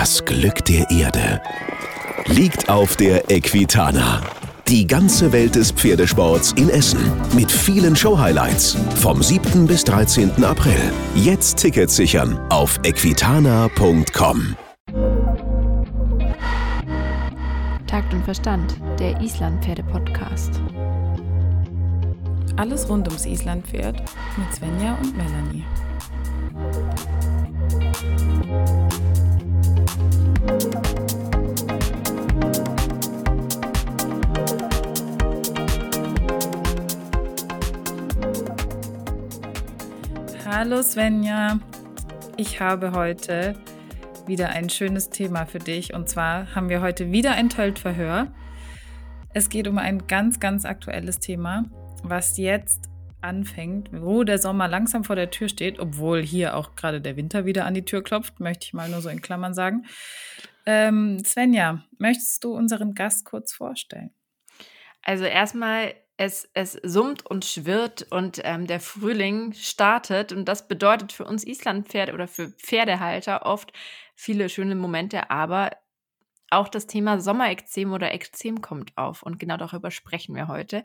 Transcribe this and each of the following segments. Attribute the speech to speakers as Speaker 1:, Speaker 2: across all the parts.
Speaker 1: Das Glück der Erde liegt auf der Equitana. Die ganze Welt des Pferdesports in Essen mit vielen Show-Highlights vom 7. bis 13. April. Jetzt Tickets sichern auf equitana.com.
Speaker 2: Takt und Verstand, der Island-Pferde-Podcast.
Speaker 3: Alles rund ums Islandpferd mit Svenja und Melanie. Hallo Svenja, ich habe heute wieder ein schönes Thema für dich und zwar haben wir heute wieder ein Töltverhör. Es geht um ein ganz, ganz aktuelles Thema, was jetzt anfängt, wo der Sommer langsam vor der Tür steht, obwohl hier auch gerade der Winter wieder an die Tür klopft, möchte ich mal nur so in Klammern sagen. Ähm, Svenja, möchtest du unseren Gast kurz vorstellen?
Speaker 2: Also erstmal es, es summt und schwirrt und ähm, der Frühling startet. Und das bedeutet für uns Islandpferde oder für Pferdehalter oft viele schöne Momente, aber auch das Thema Sommerekzem oder Ekzem kommt auf. Und genau darüber sprechen wir heute.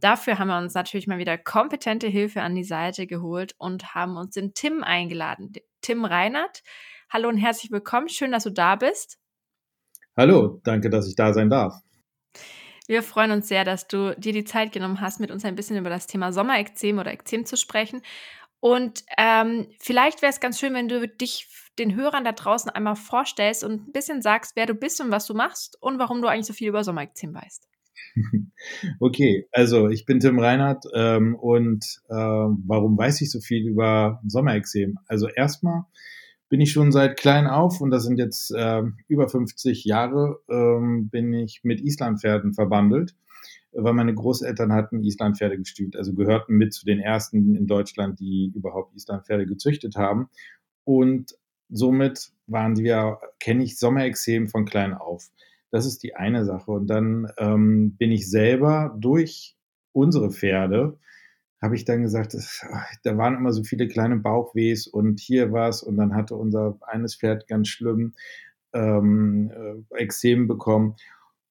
Speaker 2: Dafür haben wir uns natürlich mal wieder kompetente Hilfe an die Seite geholt und haben uns den Tim eingeladen. Tim Reinhardt. Hallo und herzlich willkommen. Schön, dass du da bist.
Speaker 4: Hallo, danke, dass ich da sein darf.
Speaker 2: Wir freuen uns sehr, dass du dir die Zeit genommen hast, mit uns ein bisschen über das Thema Sommerekzem oder Ekzem zu sprechen. Und ähm, vielleicht wäre es ganz schön, wenn du dich den Hörern da draußen einmal vorstellst und ein bisschen sagst, wer du bist und was du machst und warum du eigentlich so viel über Sommerekzem weißt.
Speaker 4: Okay, also ich bin Tim Reinhardt ähm, und äh, warum weiß ich so viel über Sommerexem? Also erstmal bin ich schon seit klein auf, und das sind jetzt äh, über 50 Jahre, ähm, bin ich mit Islandpferden verbandelt, weil meine Großeltern hatten Islandpferde gestüt, also gehörten mit zu den ersten in Deutschland, die überhaupt Islandpferde gezüchtet haben. Und somit waren wir, kenne ich Sommerexem von klein auf. Das ist die eine Sache. Und dann ähm, bin ich selber durch unsere Pferde habe ich dann gesagt, das, da waren immer so viele kleine Bauchwehs und hier was und dann hatte unser eines Pferd ganz schlimm ähm, äh, Exem bekommen.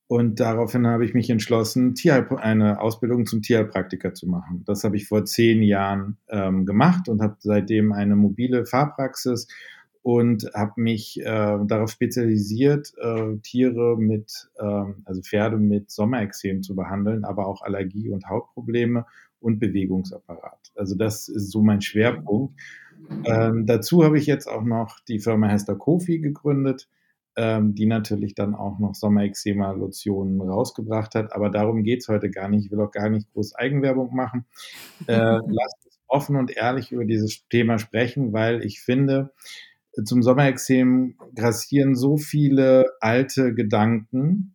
Speaker 4: Und daraufhin habe ich mich entschlossen, eine Ausbildung zum Tierheilpraktiker zu machen. Das habe ich vor zehn Jahren ähm, gemacht und habe seitdem eine mobile Fahrpraxis und habe mich äh, darauf spezialisiert, äh, Tiere mit, äh, also Pferde mit Sommerexem zu behandeln, aber auch Allergie- und Hautprobleme und Bewegungsapparat. Also das ist so mein Schwerpunkt. Ähm, dazu habe ich jetzt auch noch die Firma Hester Kofi gegründet, ähm, die natürlich dann auch noch Sommerexema-Lotionen rausgebracht hat. Aber darum geht es heute gar nicht. Ich will auch gar nicht groß Eigenwerbung machen. Äh, lasst uns offen und ehrlich über dieses Thema sprechen, weil ich finde, zum Sommerexem grassieren so viele alte Gedanken,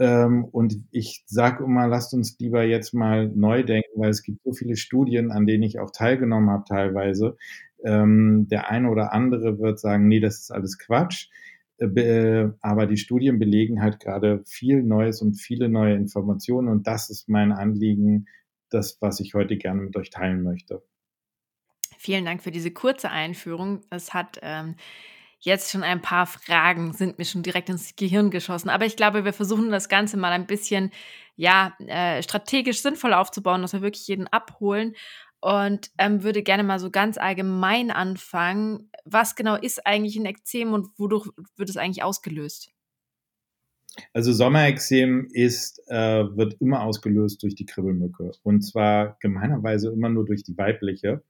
Speaker 4: ähm, und ich sage immer, lasst uns lieber jetzt mal neu denken, weil es gibt so viele Studien, an denen ich auch teilgenommen habe teilweise. Ähm, der eine oder andere wird sagen, nee, das ist alles Quatsch. Äh, aber die Studien belegen halt gerade viel Neues und viele neue Informationen. Und das ist mein Anliegen, das, was ich heute gerne mit euch teilen möchte.
Speaker 2: Vielen Dank für diese kurze Einführung. Es hat ähm, jetzt schon ein paar Fragen sind mir schon direkt ins Gehirn geschossen. Aber ich glaube, wir versuchen das Ganze mal ein bisschen, ja, äh, strategisch sinnvoll aufzubauen, dass wir wirklich jeden abholen. Und ähm, würde gerne mal so ganz allgemein anfangen. Was genau ist eigentlich ein Ekzem und wodurch wird es eigentlich ausgelöst?
Speaker 4: Also Sommerexem ist, äh, wird immer ausgelöst durch die Kribbelmücke. Und zwar gemeinerweise immer nur durch die weibliche.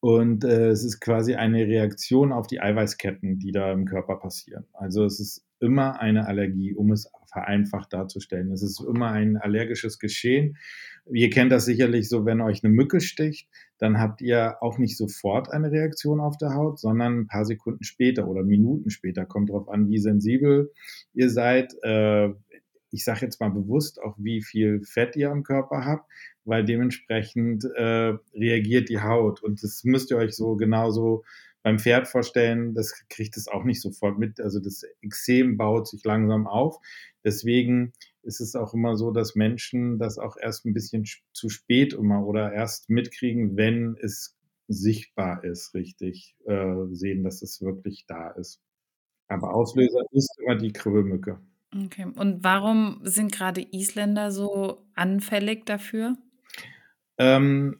Speaker 4: Und äh, es ist quasi eine Reaktion auf die Eiweißketten, die da im Körper passieren. Also es ist immer eine Allergie, um es vereinfacht darzustellen. Es ist immer ein allergisches Geschehen. Ihr kennt das sicherlich so, wenn euch eine Mücke sticht, dann habt ihr auch nicht sofort eine Reaktion auf der Haut, sondern ein paar Sekunden später oder Minuten später. Kommt darauf an, wie sensibel ihr seid. Äh, ich sage jetzt mal bewusst auch, wie viel Fett ihr am Körper habt, weil dementsprechend äh, reagiert die Haut. Und das müsst ihr euch so genauso beim Pferd vorstellen, das kriegt es auch nicht sofort mit. Also das Exem baut sich langsam auf. Deswegen ist es auch immer so, dass Menschen das auch erst ein bisschen zu spät immer oder erst mitkriegen, wenn es sichtbar ist, richtig äh, sehen, dass es wirklich da ist. Aber Auslöser ist immer die Kribbelmücke.
Speaker 3: Okay. Und warum sind gerade Isländer so anfällig dafür?
Speaker 4: Ähm,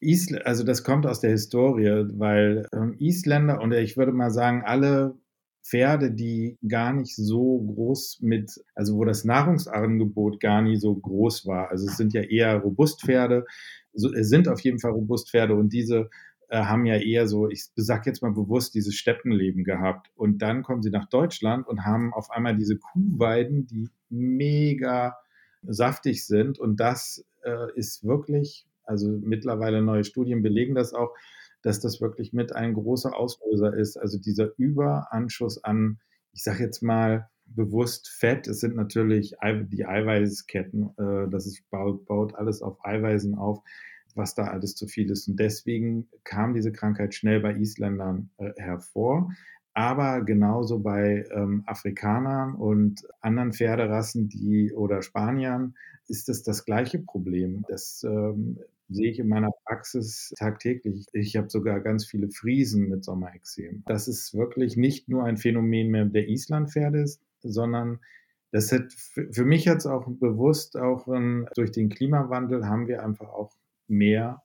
Speaker 4: Isl also das kommt aus der Historie, weil ähm, Isländer und ich würde mal sagen, alle Pferde, die gar nicht so groß mit, also wo das Nahrungsangebot gar nie so groß war. Also es sind ja eher Robustpferde, so, es sind auf jeden Fall Robustpferde und diese äh, haben ja eher so, ich sag jetzt mal bewusst, dieses Steppenleben gehabt. Und dann kommen sie nach Deutschland und haben auf einmal diese Kuhweiden, die mega saftig sind. Und das äh, ist wirklich, also mittlerweile neue Studien belegen das auch, dass das wirklich mit ein großer Auslöser ist. Also dieser Überanschuss an, ich sage jetzt mal bewusst Fett. Es sind natürlich die Eiweißketten, äh, das ist, baut alles auf Eiweißen auf was da alles zu viel ist. Und deswegen kam diese Krankheit schnell bei Isländern äh, hervor. Aber genauso bei ähm, Afrikanern und anderen Pferderassen, die oder Spaniern, ist es das gleiche Problem. Das ähm, sehe ich in meiner Praxis tagtäglich. Ich habe sogar ganz viele Friesen mit Sommerexem. Das ist wirklich nicht nur ein Phänomen mehr der Islandpferde, sondern das hat für mich jetzt auch bewusst auch um, durch den Klimawandel haben wir einfach auch mehr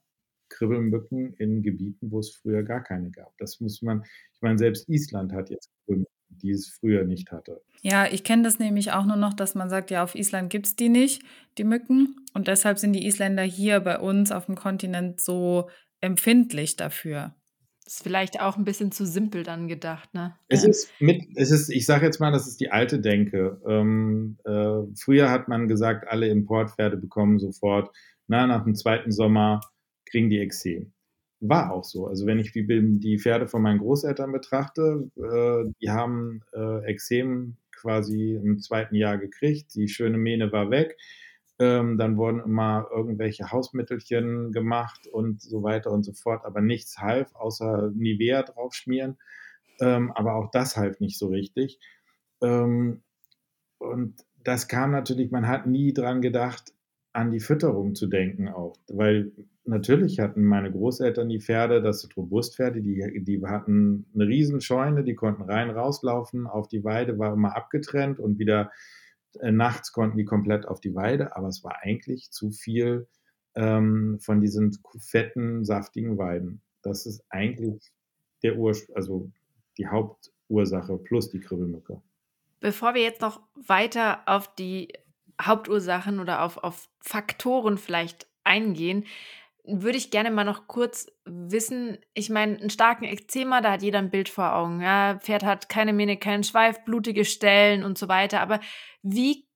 Speaker 4: Kribbelmücken in Gebieten, wo es früher gar keine gab. Das muss man, ich meine, selbst Island hat jetzt Kribbelmücken, die es früher nicht hatte.
Speaker 3: Ja, ich kenne das nämlich auch nur noch, dass man sagt, ja, auf Island gibt es die nicht, die Mücken. Und deshalb sind die Isländer hier bei uns auf dem Kontinent so empfindlich dafür.
Speaker 2: Das ist vielleicht auch ein bisschen zu simpel dann gedacht, ne?
Speaker 4: Es ist mit, es ist, ich sage jetzt mal, das ist die alte Denke. Ähm, äh, früher hat man gesagt, alle Importpferde bekommen sofort na, nach dem zweiten Sommer kriegen die Exem. War auch so. Also wenn ich die, Pferde von meinen Großeltern betrachte, äh, die haben äh, Exem quasi im zweiten Jahr gekriegt, die schöne Mähne war weg. Ähm, dann wurden immer irgendwelche Hausmittelchen gemacht und so weiter und so fort, aber nichts half, außer Nivea draufschmieren. Ähm, aber auch das half nicht so richtig. Ähm, und das kam natürlich, man hat nie dran gedacht, an die Fütterung zu denken auch, weil natürlich hatten meine Großeltern die Pferde, das sind Robustpferde, die, die hatten eine Riesenscheune, die konnten rein rauslaufen, auf die Weide war immer abgetrennt und wieder äh, nachts konnten die komplett auf die Weide, aber es war eigentlich zu viel ähm, von diesen fetten, saftigen Weiden. Das ist eigentlich der Ur also die Hauptursache plus die Kribbelmücke.
Speaker 2: Bevor wir jetzt noch weiter auf die Hauptursachen oder auf, auf Faktoren vielleicht eingehen, würde ich gerne mal noch kurz wissen, ich meine, einen starken Ekzema, da hat jeder ein Bild vor Augen. Ja, Pferd hat keine Mähne, keinen Schweif, blutige Stellen und so weiter. Aber wie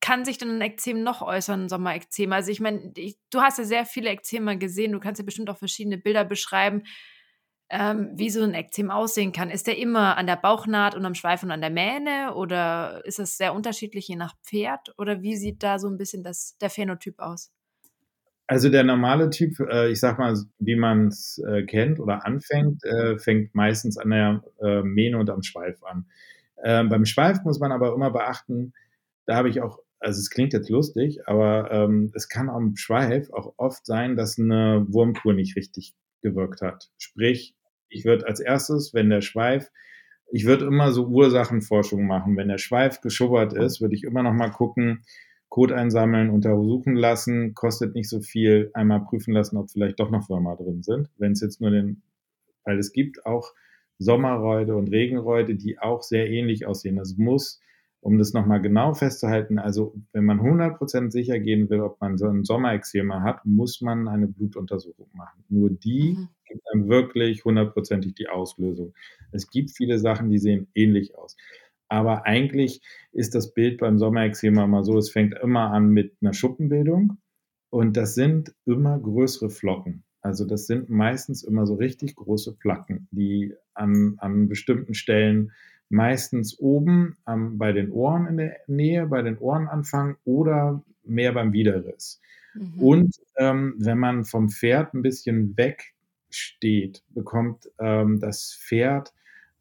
Speaker 2: kann sich denn ein Ekzem noch äußern, ein Sommerekzem? Also ich meine, du hast ja sehr viele Ekzema gesehen, du kannst ja bestimmt auch verschiedene Bilder beschreiben ähm, wie so ein Ekzem aussehen kann. Ist der immer an der Bauchnaht und am Schweif und an der Mähne oder ist das sehr unterschiedlich je nach Pferd oder wie sieht da so ein bisschen das, der Phänotyp aus?
Speaker 4: Also der normale Typ, äh, ich sag mal, wie man es äh, kennt oder anfängt, äh, fängt meistens an der äh, Mähne und am Schweif an. Ähm, beim Schweif muss man aber immer beachten, da habe ich auch, also es klingt jetzt lustig, aber ähm, es kann am Schweif auch oft sein, dass eine Wurmkur nicht richtig gewirkt hat. Sprich, ich würde als erstes, wenn der Schweif, ich würde immer so Ursachenforschung machen. Wenn der Schweif geschubbert ist, würde ich immer noch mal gucken, Code einsammeln, untersuchen lassen, kostet nicht so viel, einmal prüfen lassen, ob vielleicht doch noch Würmer drin sind. Wenn es jetzt nur den, weil es gibt auch Sommerräude und Regenräude, die auch sehr ähnlich aussehen. Das muss um das nochmal genau festzuhalten, also wenn man 100% sicher gehen will, ob man so ein Sommerexema hat, muss man eine Blutuntersuchung machen. Nur die mhm. gibt dann wirklich hundertprozentig die Auslösung. Es gibt viele Sachen, die sehen ähnlich aus. Aber eigentlich ist das Bild beim Sommerexema mal so, es fängt immer an mit einer Schuppenbildung und das sind immer größere Flocken. Also das sind meistens immer so richtig große Placken, die an, an bestimmten Stellen meistens oben ähm, bei den Ohren in der Nähe, bei den Ohren anfangen oder mehr beim Widerriss. Mhm. Und ähm, wenn man vom Pferd ein bisschen weg steht, bekommt ähm, das Pferd,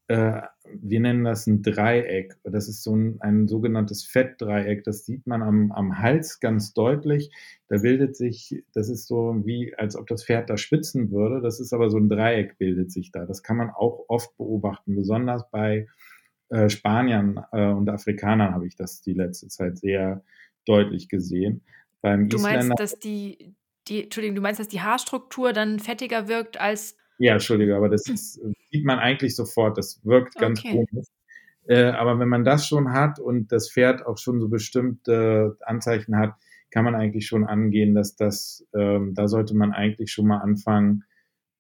Speaker 4: äh, wir nennen das ein Dreieck. Das ist so ein, ein sogenanntes Fettdreieck. Das sieht man am, am Hals ganz deutlich. Da bildet sich, das ist so wie, als ob das Pferd da schwitzen würde. Das ist aber so ein Dreieck bildet sich da. Das kann man auch oft beobachten, besonders bei äh, Spaniern äh, und Afrikanern habe ich das die letzte Zeit sehr deutlich gesehen.
Speaker 2: Beim du Isländer meinst, dass die, die, Entschuldigung, du meinst, dass die Haarstruktur dann fettiger wirkt als.
Speaker 4: Ja, Entschuldige, aber das ist, sieht man eigentlich sofort. Das wirkt ganz okay. komisch. Äh, aber wenn man das schon hat und das Pferd auch schon so bestimmte Anzeichen hat, kann man eigentlich schon angehen, dass das, ähm, da sollte man eigentlich schon mal anfangen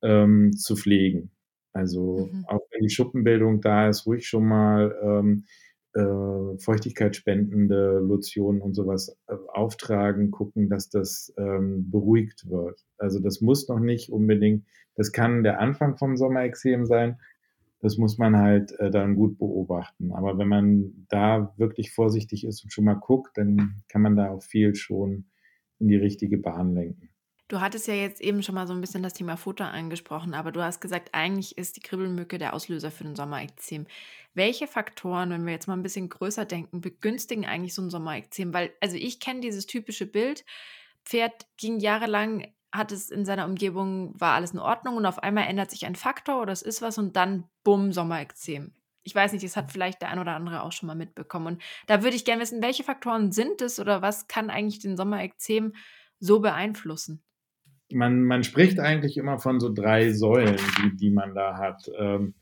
Speaker 4: ähm, zu pflegen. Also mhm. auch wenn die Schuppenbildung da ist, ruhig schon mal ähm, äh, feuchtigkeitsspendende Lotionen und sowas äh, auftragen, gucken, dass das ähm, beruhigt wird. Also das muss noch nicht unbedingt, das kann der Anfang vom Sommerexem sein. Das muss man halt äh, dann gut beobachten. Aber wenn man da wirklich vorsichtig ist und schon mal guckt, dann kann man da auch viel schon in die richtige Bahn lenken.
Speaker 2: Du hattest ja jetzt eben schon mal so ein bisschen das Thema Futter angesprochen, aber du hast gesagt, eigentlich ist die Kribbelmücke der Auslöser für den Sommerekzem. Welche Faktoren, wenn wir jetzt mal ein bisschen größer denken, begünstigen eigentlich so ein Sommerekzem? Weil, also ich kenne dieses typische Bild, Pferd ging jahrelang, hat es in seiner Umgebung, war alles in Ordnung und auf einmal ändert sich ein Faktor oder es ist was und dann bumm, Sommerekzem. Ich weiß nicht, das hat vielleicht der ein oder andere auch schon mal mitbekommen. Und da würde ich gerne wissen, welche Faktoren sind es oder was kann eigentlich den Sommerekzem so beeinflussen?
Speaker 4: Man, man spricht eigentlich immer von so drei Säulen, die, die man da hat. Ähm,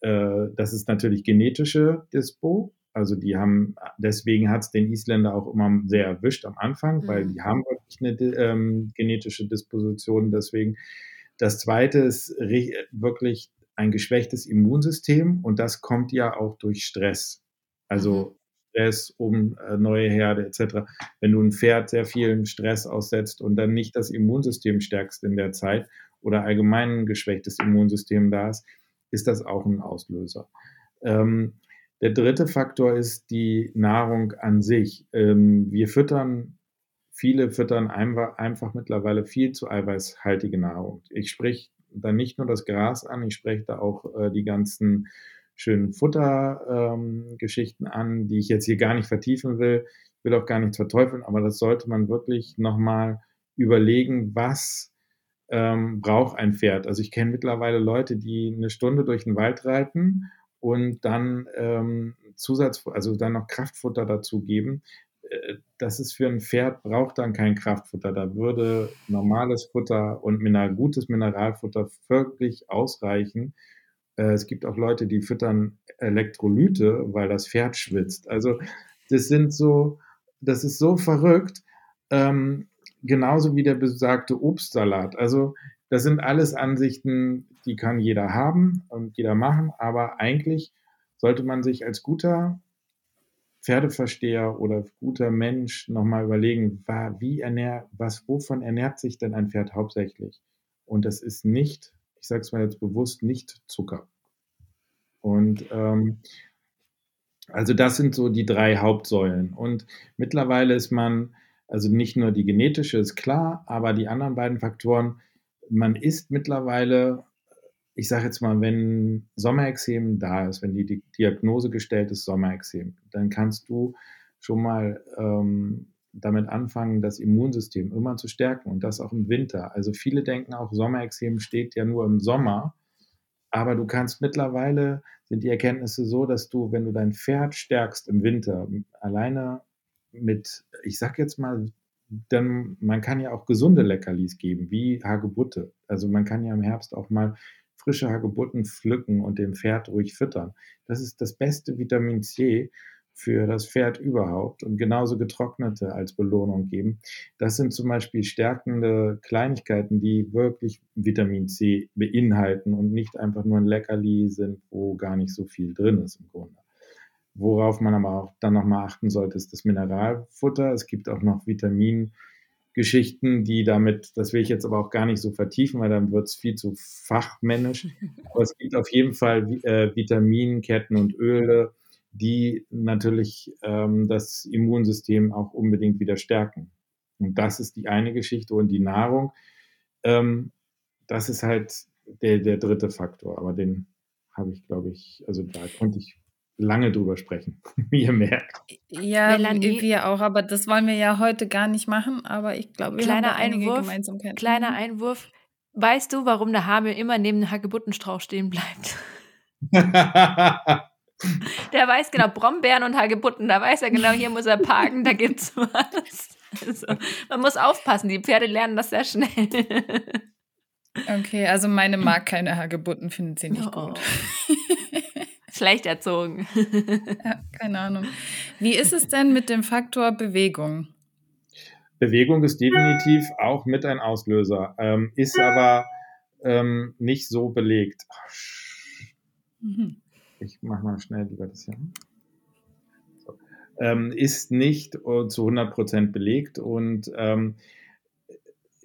Speaker 4: äh, das ist natürlich genetische Dispo. Also die haben, deswegen hat es den Isländer auch immer sehr erwischt am Anfang, mhm. weil die haben wirklich eine ähm, genetische Disposition. Deswegen. Das zweite ist wirklich ein geschwächtes Immunsystem und das kommt ja auch durch Stress. Also mhm. Stress, um äh, neue Herde etc. Wenn du ein Pferd sehr vielen Stress aussetzt und dann nicht das Immunsystem stärkst in der Zeit oder allgemein ein geschwächtes Immunsystem da ist, ist das auch ein Auslöser. Ähm, der dritte Faktor ist die Nahrung an sich. Ähm, wir füttern, viele füttern einfach, einfach mittlerweile viel zu eiweißhaltige Nahrung. Ich spreche da nicht nur das Gras an, ich spreche da auch äh, die ganzen schönen Futtergeschichten ähm, an, die ich jetzt hier gar nicht vertiefen will. Ich will auch gar nichts verteufeln, aber das sollte man wirklich nochmal überlegen, was ähm, braucht ein Pferd. Also ich kenne mittlerweile Leute, die eine Stunde durch den Wald reiten und dann ähm, Zusatz, also dann noch Kraftfutter dazu geben. Äh, das ist für ein Pferd, braucht dann kein Kraftfutter. Da würde normales Futter und mineral, gutes Mineralfutter wirklich ausreichen es gibt auch Leute, die füttern Elektrolyte, weil das Pferd schwitzt. Also das sind so, das ist so verrückt. Ähm, genauso wie der besagte Obstsalat. Also das sind alles Ansichten, die kann jeder haben und jeder machen, aber eigentlich sollte man sich als guter Pferdeversteher oder guter Mensch nochmal überlegen, wie ernährt, was, wovon ernährt sich denn ein Pferd hauptsächlich? Und das ist nicht ich sage es mal jetzt bewusst, nicht Zucker. Und ähm, also das sind so die drei Hauptsäulen. Und mittlerweile ist man, also nicht nur die genetische ist klar, aber die anderen beiden Faktoren, man ist mittlerweile, ich sage jetzt mal, wenn Sommerexem da ist, wenn die Diagnose gestellt ist, Sommerexem, dann kannst du schon mal ähm, damit anfangen, das Immunsystem immer zu stärken und das auch im Winter. Also viele denken auch, Sommerexem steht ja nur im Sommer, aber du kannst mittlerweile, sind die Erkenntnisse so, dass du, wenn du dein Pferd stärkst im Winter, alleine mit, ich sag jetzt mal, dann, man kann ja auch gesunde Leckerlis geben, wie Hagebutte. Also man kann ja im Herbst auch mal frische Hagebutten pflücken und dem Pferd ruhig füttern. Das ist das beste Vitamin C, für das Pferd überhaupt und genauso getrocknete als Belohnung geben. Das sind zum Beispiel stärkende Kleinigkeiten, die wirklich Vitamin C beinhalten und nicht einfach nur ein Leckerli sind, wo gar nicht so viel drin ist im Grunde. Worauf man aber auch dann nochmal achten sollte, ist das Mineralfutter. Es gibt auch noch Vitamingeschichten, die damit, das will ich jetzt aber auch gar nicht so vertiefen, weil dann wird es viel zu fachmännisch. Aber es gibt auf jeden Fall äh, Vitaminketten und Öle, die natürlich ähm, das Immunsystem auch unbedingt wieder stärken. Und das ist die eine Geschichte. Und die Nahrung, ähm, das ist halt der, der dritte Faktor. Aber den habe ich, glaube ich, also da konnte ich lange drüber sprechen, wie ihr merkt.
Speaker 3: Ja, Melanie, wir auch, aber das wollen wir ja heute gar nicht machen. Aber ich glaube, wir
Speaker 2: kleiner haben Einwurf, Gemeinsamkeiten. Kleiner Einwurf. Weißt du, warum der Hamel immer neben dem Hagebuttenstrauch stehen bleibt? Der weiß genau, Brombeeren und Hagebutten, da weiß er genau, hier muss er parken, da gibt's was. Also, man muss aufpassen, die Pferde lernen das sehr schnell.
Speaker 3: Okay, also meine mag keine Hagebutten, findet sie nicht oh. gut.
Speaker 2: Schlecht erzogen.
Speaker 3: Ja, keine Ahnung. Wie ist es denn mit dem Faktor Bewegung?
Speaker 4: Bewegung ist definitiv auch mit ein Auslöser, ähm, ist aber ähm, nicht so belegt. Mhm. Ich mache mal schnell lieber das hier. So. Ähm, ist nicht äh, zu 100% belegt und ähm,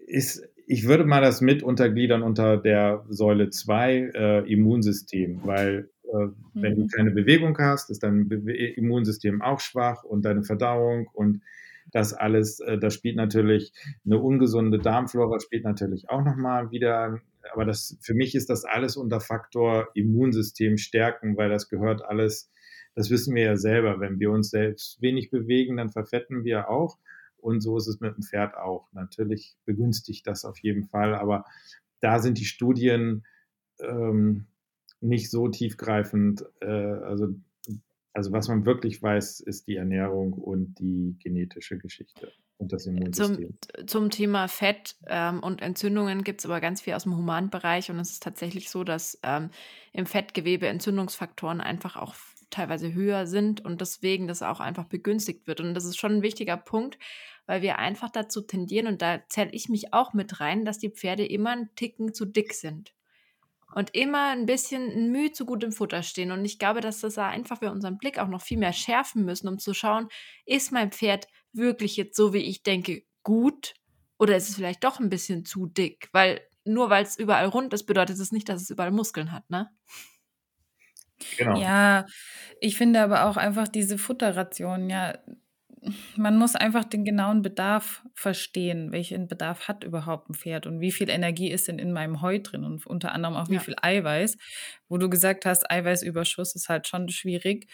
Speaker 4: ist, ich würde mal das mit untergliedern unter der Säule 2 äh, Immunsystem, weil äh, wenn mhm. du keine Bewegung hast, ist dein Be Immunsystem auch schwach und deine Verdauung und das alles, äh, das spielt natürlich eine ungesunde Darmflora, spielt natürlich auch nochmal wieder aber das, für mich ist das alles unter Faktor Immunsystem stärken, weil das gehört alles, das wissen wir ja selber. Wenn wir uns selbst wenig bewegen, dann verfetten wir auch. Und so ist es mit dem Pferd auch. Natürlich begünstigt das auf jeden Fall, aber da sind die Studien ähm, nicht so tiefgreifend. Äh, also, also was man wirklich weiß, ist die Ernährung und die genetische Geschichte und das Immunsystem.
Speaker 2: Zum, zum Thema Fett ähm, und Entzündungen gibt es aber ganz viel aus dem Humanbereich und es ist tatsächlich so, dass ähm, im Fettgewebe Entzündungsfaktoren einfach auch teilweise höher sind und deswegen das auch einfach begünstigt wird. Und das ist schon ein wichtiger Punkt, weil wir einfach dazu tendieren, und da zähle ich mich auch mit rein, dass die Pferde immer einen Ticken zu dick sind und immer ein bisschen ein Mühe zu gut im Futter stehen. Und ich glaube, dass das da einfach wir unseren Blick auch noch viel mehr schärfen müssen, um zu schauen, ist mein Pferd wirklich jetzt so, wie ich denke, gut oder ist es vielleicht doch ein bisschen zu dick? Weil nur weil es überall rund ist, bedeutet es nicht, dass es überall Muskeln hat, ne?
Speaker 3: Genau. Ja, ich finde aber auch einfach diese Futterration, ja, man muss einfach den genauen Bedarf verstehen. Welchen Bedarf hat überhaupt ein Pferd und wie viel Energie ist denn in meinem Heu drin und unter anderem auch wie ja. viel Eiweiß. Wo du gesagt hast, Eiweißüberschuss ist halt schon schwierig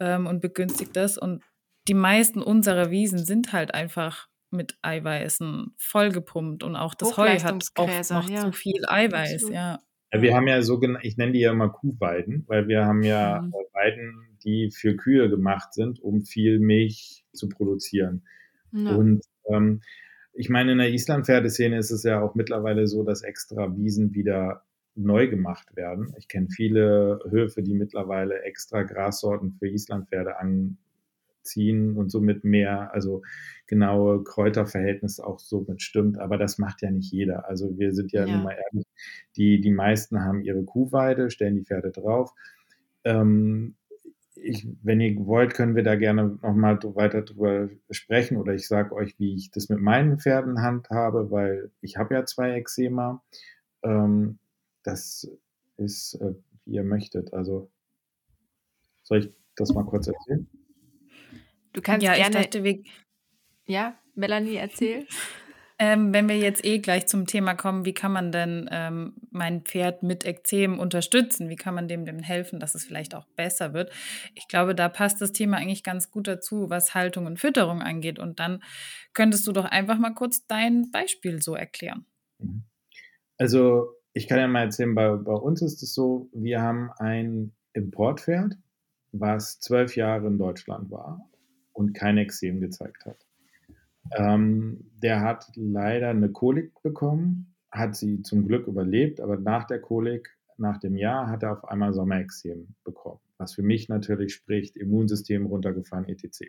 Speaker 3: ähm, und begünstigt das. Und die meisten unserer Wiesen sind halt einfach mit Eiweißen vollgepumpt und auch das Heu hat oft noch ja. zu viel Eiweiß, Absolut.
Speaker 4: ja. Wir haben ja sogenannte, ich nenne die ja immer Kuhweiden, weil wir haben ja mhm. Weiden, die für Kühe gemacht sind, um viel Milch zu produzieren. Ja. Und ähm, ich meine, in der Islandpferdeszene ist es ja auch mittlerweile so, dass extra Wiesen wieder neu gemacht werden. Ich kenne viele Höfe, die mittlerweile extra Grassorten für Islandpferde an, ziehen und somit mehr, also genaue Kräuterverhältnis auch somit stimmt. Aber das macht ja nicht jeder. Also wir sind ja, ja. nun mal ehrlich, die, die meisten haben ihre Kuhweide, stellen die Pferde drauf. Ähm, ich, wenn ihr wollt, können wir da gerne nochmal weiter drüber sprechen oder ich sage euch, wie ich das mit meinen Pferden handhabe, weil ich habe ja zwei Eczema. Ähm, das ist, äh, wie ihr möchtet. Also soll ich das mal kurz erzählen?
Speaker 2: Du kannst ja, gerne. Ich dachte, wir ja, Melanie, erzähl.
Speaker 3: Ähm, wenn wir jetzt eh gleich zum Thema kommen, wie kann man denn ähm, mein Pferd mit Ekzem unterstützen? Wie kann man dem denn helfen, dass es vielleicht auch besser wird? Ich glaube, da passt das Thema eigentlich ganz gut dazu, was Haltung und Fütterung angeht. Und dann könntest du doch einfach mal kurz dein Beispiel so erklären. Mhm.
Speaker 4: Also, ich kann ja mal erzählen, bei, bei uns ist es so, wir haben ein Importpferd, was zwölf Jahre in Deutschland war und kein Exem gezeigt hat. Ähm, der hat leider eine Kolik bekommen, hat sie zum Glück überlebt, aber nach der Kolik, nach dem Jahr, hat er auf einmal Sommerexem bekommen. Was für mich natürlich spricht, Immunsystem runtergefahren, etc.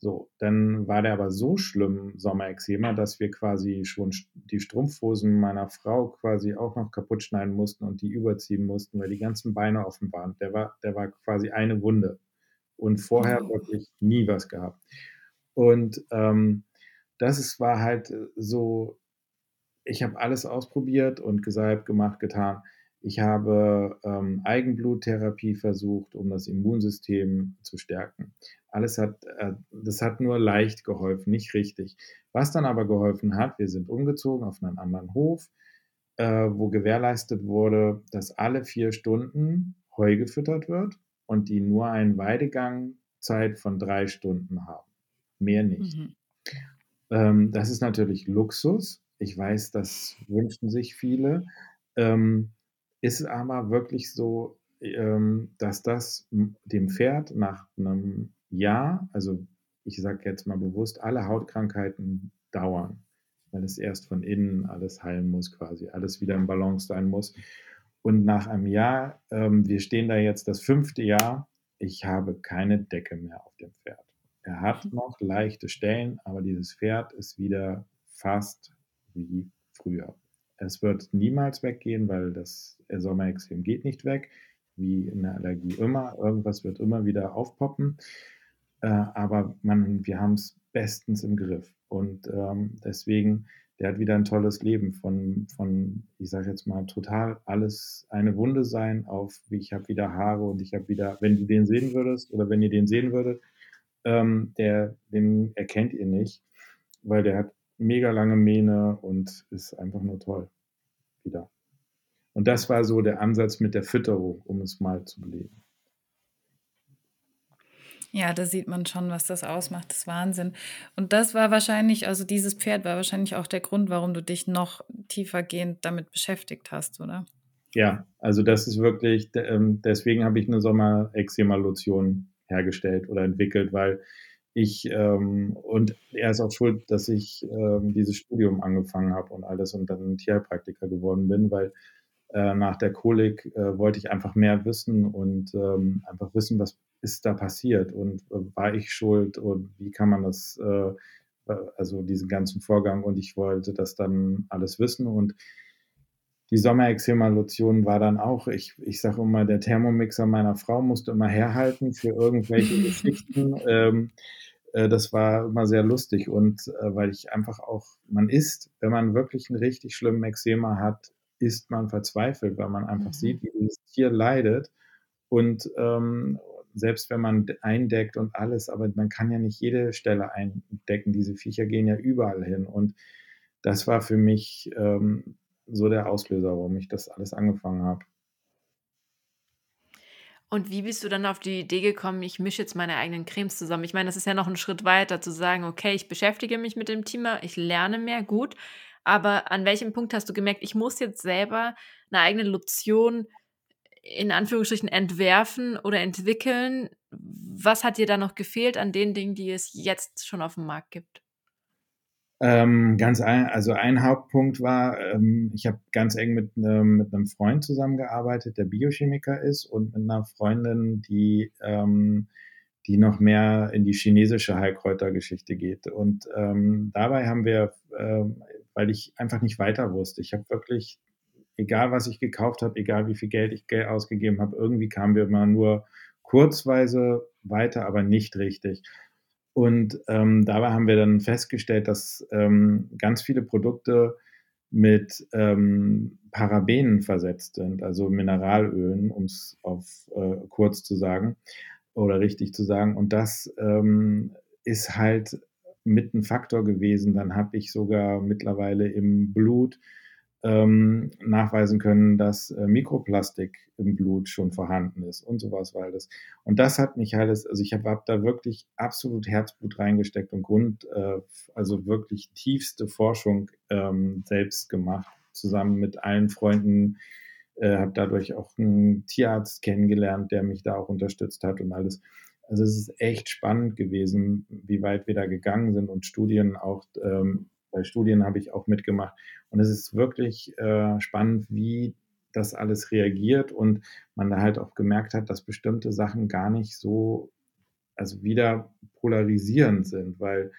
Speaker 4: So, dann war der aber so schlimm, Sommerexema, dass wir quasi schon die Strumpfhosen meiner Frau quasi auch noch kaputt schneiden mussten und die überziehen mussten, weil die ganzen Beine offen waren. Der war, der war quasi eine Wunde und vorher mhm. wirklich nie was gehabt. Und ähm, das ist, war halt äh, so, ich habe alles ausprobiert und gesalbt, gemacht, getan. Ich habe ähm, Eigenbluttherapie versucht, um das Immunsystem zu stärken. Alles hat, äh, das hat nur leicht geholfen, nicht richtig. Was dann aber geholfen hat, wir sind umgezogen auf einen anderen Hof, äh, wo gewährleistet wurde, dass alle vier Stunden Heu gefüttert wird und die nur einen Weidegangzeit von drei Stunden haben. Mehr nicht. Mhm. Ähm, das ist natürlich Luxus. Ich weiß, das wünschen sich viele. Ähm, ist aber wirklich so, ähm, dass das dem Pferd nach einem Jahr, also ich sage jetzt mal bewusst, alle Hautkrankheiten dauern, weil es erst von innen alles heilen muss, quasi, alles wieder im Balance sein muss. Und nach einem Jahr, ähm, wir stehen da jetzt das fünfte Jahr, ich habe keine Decke mehr auf dem Pferd. Er hat mhm. noch leichte Stellen, aber dieses Pferd ist wieder fast wie früher. Es wird niemals weggehen, weil das Sommerextrem geht nicht weg, wie in der Allergie immer. Irgendwas wird immer wieder aufpoppen. Äh, aber man, wir haben es bestens im Griff. Und ähm, deswegen, der hat wieder ein tolles Leben von, von ich sage jetzt mal, total alles eine Wunde sein auf, wie ich habe wieder Haare und ich habe wieder, wenn du den sehen würdest oder wenn ihr den sehen würdet, ähm, der, den erkennt ihr nicht, weil der hat mega lange Mähne und ist einfach nur toll. Wieder. Und das war so der Ansatz mit der Fütterung, um es mal zu belegen.
Speaker 3: Ja, da sieht man schon, was das ausmacht. Das ist Wahnsinn. Und das war wahrscheinlich, also dieses Pferd war wahrscheinlich auch der Grund, warum du dich noch tiefergehend damit beschäftigt hast, oder?
Speaker 4: Ja, also das ist wirklich, ähm, deswegen habe ich eine Sommer-Eczema-Lotion hergestellt oder entwickelt, weil ich ähm, und er ist auch schuld, dass ich ähm, dieses Studium angefangen habe und alles und dann Tierpraktiker geworden bin, weil äh, nach der Kolik äh, wollte ich einfach mehr wissen und ähm, einfach wissen, was ist da passiert und äh, war ich schuld und wie kann man das, äh, also diesen ganzen Vorgang und ich wollte das dann alles wissen und die Sommerexema-Lotion war dann auch, ich, ich sage immer, der Thermomixer meiner Frau musste immer herhalten für irgendwelche Geschichten. Ähm, äh, das war immer sehr lustig und äh, weil ich einfach auch, man ist, wenn man wirklich einen richtig schlimmen Eczema hat, ist man verzweifelt, weil man einfach mhm. sieht, wie dieses Tier leidet und ähm, selbst wenn man eindeckt und alles, aber man kann ja nicht jede Stelle eindecken. Diese Viecher gehen ja überall hin und das war für mich ähm, so der Auslöser, warum ich das alles angefangen habe.
Speaker 2: Und wie bist du dann auf die Idee gekommen, ich mische jetzt meine eigenen Cremes zusammen? Ich meine, das ist ja noch ein Schritt weiter zu sagen, okay, ich beschäftige mich mit dem Thema, ich lerne mehr, gut. Aber an welchem Punkt hast du gemerkt, ich muss jetzt selber eine eigene Lotion in Anführungsstrichen entwerfen oder entwickeln? Was hat dir da noch gefehlt an den Dingen, die es jetzt schon auf dem Markt gibt?
Speaker 4: Ähm, ganz ein, also ein Hauptpunkt war, ähm, ich habe ganz eng mit, ähm, mit einem Freund zusammengearbeitet, der Biochemiker ist und mit einer Freundin, die, ähm, die noch mehr in die chinesische Heilkräutergeschichte geht. Und ähm, dabei haben wir, ähm, weil ich einfach nicht weiter wusste, ich habe wirklich, egal was ich gekauft habe, egal wie viel Geld ich ausgegeben habe, irgendwie kamen wir immer nur kurzweise weiter, aber nicht richtig. Und ähm, dabei haben wir dann festgestellt, dass ähm, ganz viele Produkte mit ähm, Parabenen versetzt sind, also Mineralölen, um es auf äh, kurz zu sagen oder richtig zu sagen. Und das ähm, ist halt mit ein Faktor gewesen. Dann habe ich sogar mittlerweile im Blut ähm, nachweisen können, dass äh, Mikroplastik im Blut schon vorhanden ist und sowas war das. Und das hat mich alles, also ich habe hab da wirklich absolut Herzblut reingesteckt und Grund, äh, also wirklich tiefste Forschung ähm, selbst gemacht, zusammen mit allen Freunden. Äh, habe dadurch auch einen Tierarzt kennengelernt, der mich da auch unterstützt hat und alles. Also es ist echt spannend gewesen, wie weit wir da gegangen sind und Studien auch ähm, bei Studien habe ich auch mitgemacht. Und es ist wirklich äh, spannend, wie das alles reagiert und man da halt auch gemerkt hat, dass bestimmte Sachen gar nicht so, also wieder polarisierend sind, weil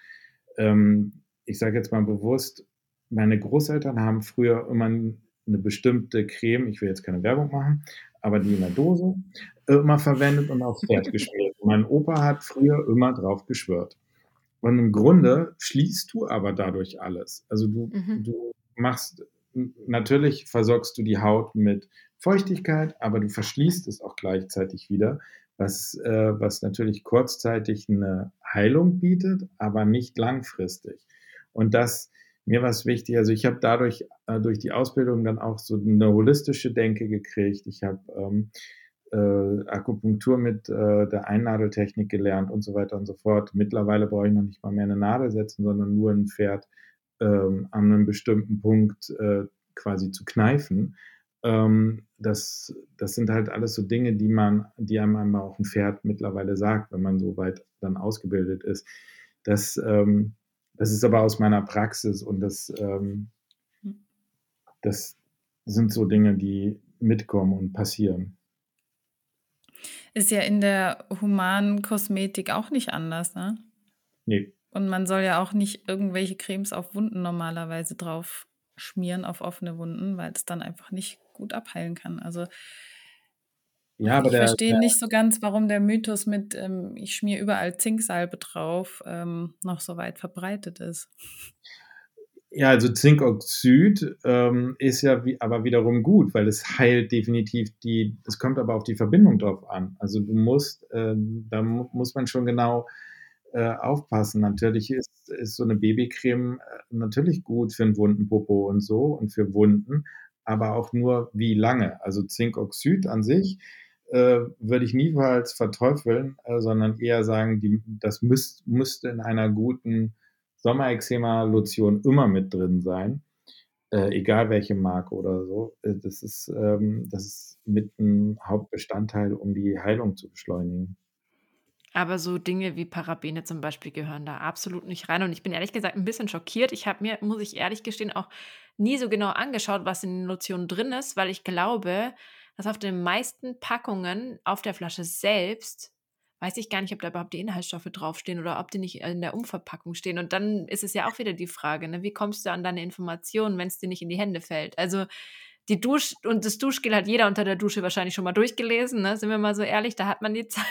Speaker 4: ähm, ich sage jetzt mal bewusst, meine Großeltern haben früher immer eine bestimmte Creme, ich will jetzt keine Werbung machen, aber die in der Dose immer verwendet und aufs Pferd gespielt. Mein Opa hat früher immer drauf geschwört. Und im Grunde schließt du aber dadurch alles. Also du, mhm. du machst, natürlich versorgst du die Haut mit Feuchtigkeit, aber du verschließt es auch gleichzeitig wieder, was, äh, was natürlich kurzzeitig eine Heilung bietet, aber nicht langfristig. Und das, mir war es wichtig, also ich habe dadurch, äh, durch die Ausbildung dann auch so eine holistische Denke gekriegt. Ich habe ähm, äh, Akupunktur mit äh, der Einnadeltechnik gelernt und so weiter und so fort. Mittlerweile brauche ich noch nicht mal mehr eine Nadel setzen, sondern nur ein Pferd ähm, an einem bestimmten Punkt äh, quasi zu kneifen. Ähm, das, das sind halt alles so Dinge, die man, die einem einmal auch ein Pferd mittlerweile sagt, wenn man so weit dann ausgebildet ist. Das, ähm, das ist aber aus meiner Praxis und das, ähm, hm. das sind so Dinge, die mitkommen und passieren.
Speaker 3: Ist ja in der humanen Kosmetik auch nicht anders, ne?
Speaker 4: Nee.
Speaker 3: Und man soll ja auch nicht irgendwelche Cremes auf Wunden normalerweise drauf schmieren, auf offene Wunden, weil es dann einfach nicht gut abheilen kann. Also ja, aber ich der, verstehe der, nicht so ganz, warum der Mythos mit ähm, ich schmier überall Zinksalbe drauf ähm, noch so weit verbreitet ist.
Speaker 4: Ja, also Zinkoxid ähm, ist ja wie, aber wiederum gut, weil es heilt definitiv die, es kommt aber auf die Verbindung drauf an. Also du musst, äh, da muss man schon genau äh, aufpassen. Natürlich ist, ist so eine Babycreme äh, natürlich gut für einen wunden Popo und so und für Wunden, aber auch nur wie lange. Also Zinkoxid an sich äh, würde ich niemals verteufeln, äh, sondern eher sagen, die, das müsst, müsste in einer guten Sommerexema-Lotion immer mit drin sein, äh, egal welche Marke oder so. Äh, das ist, ähm, das ist mit ein Hauptbestandteil, um die Heilung zu beschleunigen.
Speaker 2: Aber so Dinge wie Parabene zum Beispiel gehören da absolut nicht rein. Und ich bin ehrlich gesagt ein bisschen schockiert. Ich habe mir, muss ich ehrlich gestehen, auch nie so genau angeschaut, was in den Lotionen drin ist, weil ich glaube, dass auf den meisten Packungen auf der Flasche selbst, weiß ich gar nicht, ob da überhaupt die Inhaltsstoffe draufstehen oder ob die nicht in der Umverpackung stehen. Und dann ist es ja auch wieder die Frage, ne, wie kommst du an deine Informationen, wenn es dir nicht in die Hände fällt? Also die Dusch und das Duschgel hat jeder unter der Dusche wahrscheinlich schon mal durchgelesen, ne? sind wir mal so ehrlich, da hat man die Zeit.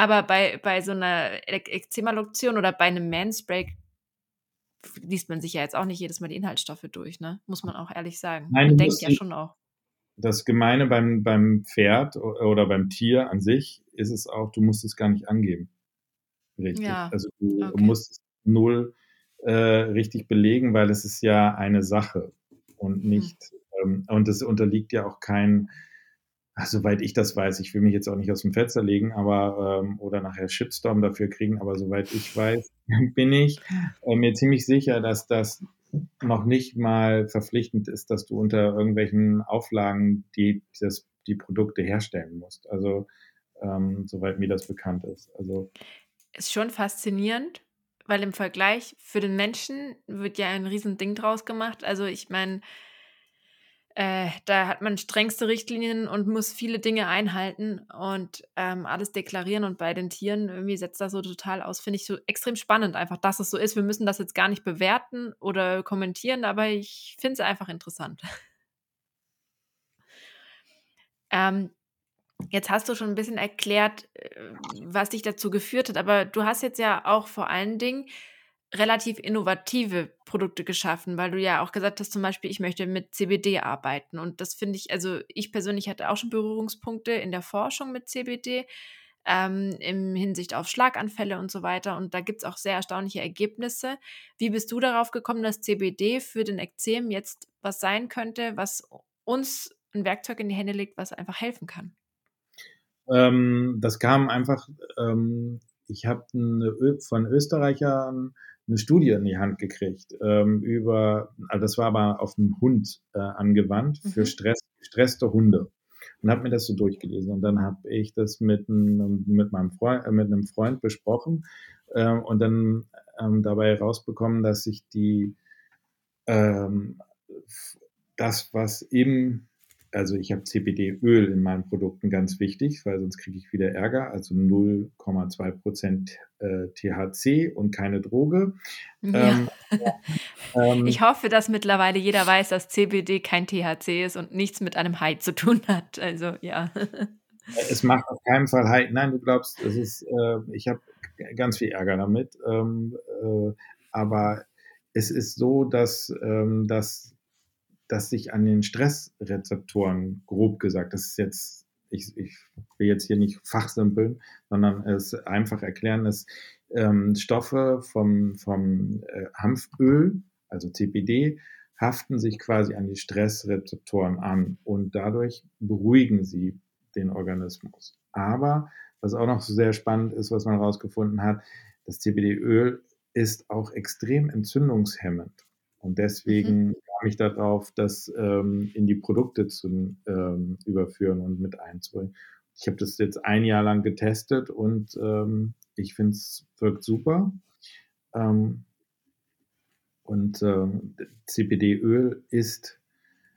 Speaker 2: Aber bei, bei so einer Eczema-Loktion oder bei einem Manspray liest man sich ja jetzt auch nicht jedes Mal die Inhaltsstoffe durch, ne? Muss man auch ehrlich sagen. Nein, man denkt ja schon auch.
Speaker 4: Das Gemeine beim, beim Pferd oder beim Tier an sich ist es auch, du musst es gar nicht angeben. Richtig. Ja. Also du okay. musst es null äh, richtig belegen, weil es ist ja eine Sache und hm. nicht, hm. ähm, und es unterliegt ja auch kein soweit ich das weiß, ich will mich jetzt auch nicht aus dem Fenster legen, aber ähm, oder nachher Shitstorm dafür kriegen, aber soweit ich weiß, bin ich äh, mir ziemlich sicher, dass das noch nicht mal verpflichtend ist, dass du unter irgendwelchen Auflagen die, das, die Produkte herstellen musst. Also ähm, soweit mir das bekannt ist. Also
Speaker 2: ist schon faszinierend, weil im Vergleich für den Menschen wird ja ein Riesending draus gemacht. Also ich meine, äh, da hat man strengste Richtlinien und muss viele Dinge einhalten und ähm, alles deklarieren. Und bei den Tieren irgendwie setzt das so total aus. Finde ich so extrem spannend, einfach, dass es so ist. Wir müssen das jetzt gar nicht bewerten oder kommentieren, aber ich finde es einfach interessant. ähm, jetzt hast du schon ein bisschen erklärt, äh, was dich dazu geführt hat, aber du hast jetzt ja auch vor allen Dingen relativ innovative Produkte geschaffen, weil du ja auch gesagt hast, zum Beispiel, ich möchte mit CBD arbeiten. Und das finde ich, also ich persönlich hatte auch schon Berührungspunkte in der Forschung mit CBD, ähm, im Hinsicht auf Schlaganfälle und so weiter. Und da gibt es auch sehr erstaunliche Ergebnisse. Wie bist du darauf gekommen, dass CBD für den Ekzem jetzt was sein könnte, was uns ein Werkzeug in die Hände legt, was einfach helfen kann?
Speaker 4: Ähm, das kam einfach, ähm, ich habe von Österreichern eine Studie in die Hand gekriegt ähm, über, also das war aber auf einen Hund äh, angewandt für mhm. Stress, gestresste Hunde und habe mir das so durchgelesen und dann habe ich das mit, ein, mit meinem Freund, äh, mit einem Freund besprochen äh, und dann ähm, dabei herausbekommen, dass sich die ähm, das, was im also ich habe CBD-Öl in meinen Produkten ganz wichtig, weil sonst kriege ich wieder Ärger. Also 0,2 Prozent äh, THC und keine Droge. Ja. Ähm,
Speaker 2: ähm, ich hoffe, dass mittlerweile jeder weiß, dass CBD kein THC ist und nichts mit einem High zu tun hat. Also ja.
Speaker 4: Es macht auf keinen Fall High. Nein, du glaubst, es ist. Äh, ich habe ganz viel Ärger damit. Ähm, äh, aber es ist so, dass, ähm, dass dass sich an den Stressrezeptoren, grob gesagt, das ist jetzt, ich, ich will jetzt hier nicht fachsimpeln, sondern es einfach erklären, dass ähm, Stoffe vom, vom äh, Hanföl, also CPD, haften sich quasi an die Stressrezeptoren an und dadurch beruhigen sie den Organismus. Aber was auch noch sehr spannend ist, was man herausgefunden hat, das CBD-Öl ist auch extrem entzündungshemmend. Und deswegen mhm mich darauf, das ähm, in die Produkte zu ähm, überführen und mit einzubringen. Ich habe das jetzt ein Jahr lang getestet und ähm, ich finde es wirkt super. Ähm, und äh, CBD-Öl ist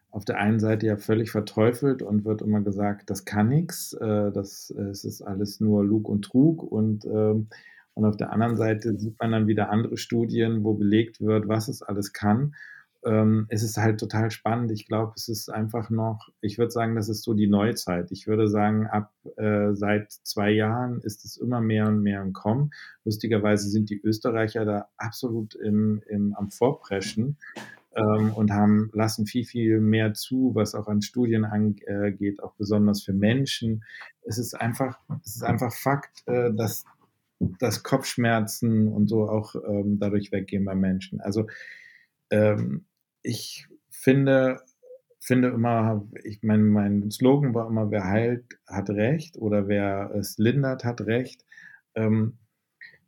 Speaker 4: auf der einen Seite ja völlig verteufelt und wird immer gesagt, das kann nichts, äh, das es ist alles nur Lug und Trug und ähm, und auf der anderen Seite sieht man dann wieder andere Studien, wo belegt wird, was es alles kann ähm, es ist halt total spannend. Ich glaube, es ist einfach noch, ich würde sagen, das ist so die Neuzeit. Ich würde sagen, ab äh, seit zwei Jahren ist es immer mehr und mehr im Kommen. Lustigerweise sind die Österreicher da absolut im, im, am Vorpreschen ähm, und haben, lassen viel, viel mehr zu, was auch an Studien angeht, auch besonders für Menschen. Es ist einfach, es ist einfach Fakt, äh, dass, dass Kopfschmerzen und so auch ähm, dadurch weggehen bei Menschen. Also ähm, ich finde, finde immer, ich meine, mein Slogan war immer, wer heilt, hat Recht oder wer es lindert, hat Recht. Ähm,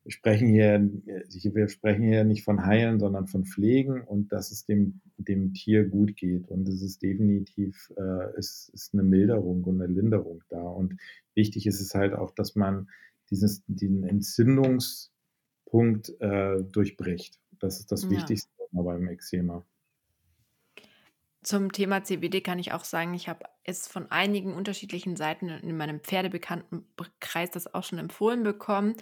Speaker 4: wir sprechen hier, wir sprechen hier nicht von heilen, sondern von pflegen und dass es dem, dem Tier gut geht. Und es ist definitiv, äh, ist, ist eine Milderung und eine Linderung da. Und wichtig ist es halt auch, dass man dieses, den Entzündungspunkt äh, durchbricht. Das ist das ja. Wichtigste beim Eczema.
Speaker 2: Zum Thema CBD kann ich auch sagen, ich habe es von einigen unterschiedlichen Seiten in meinem Pferdebekanntenkreis das auch schon empfohlen bekommen.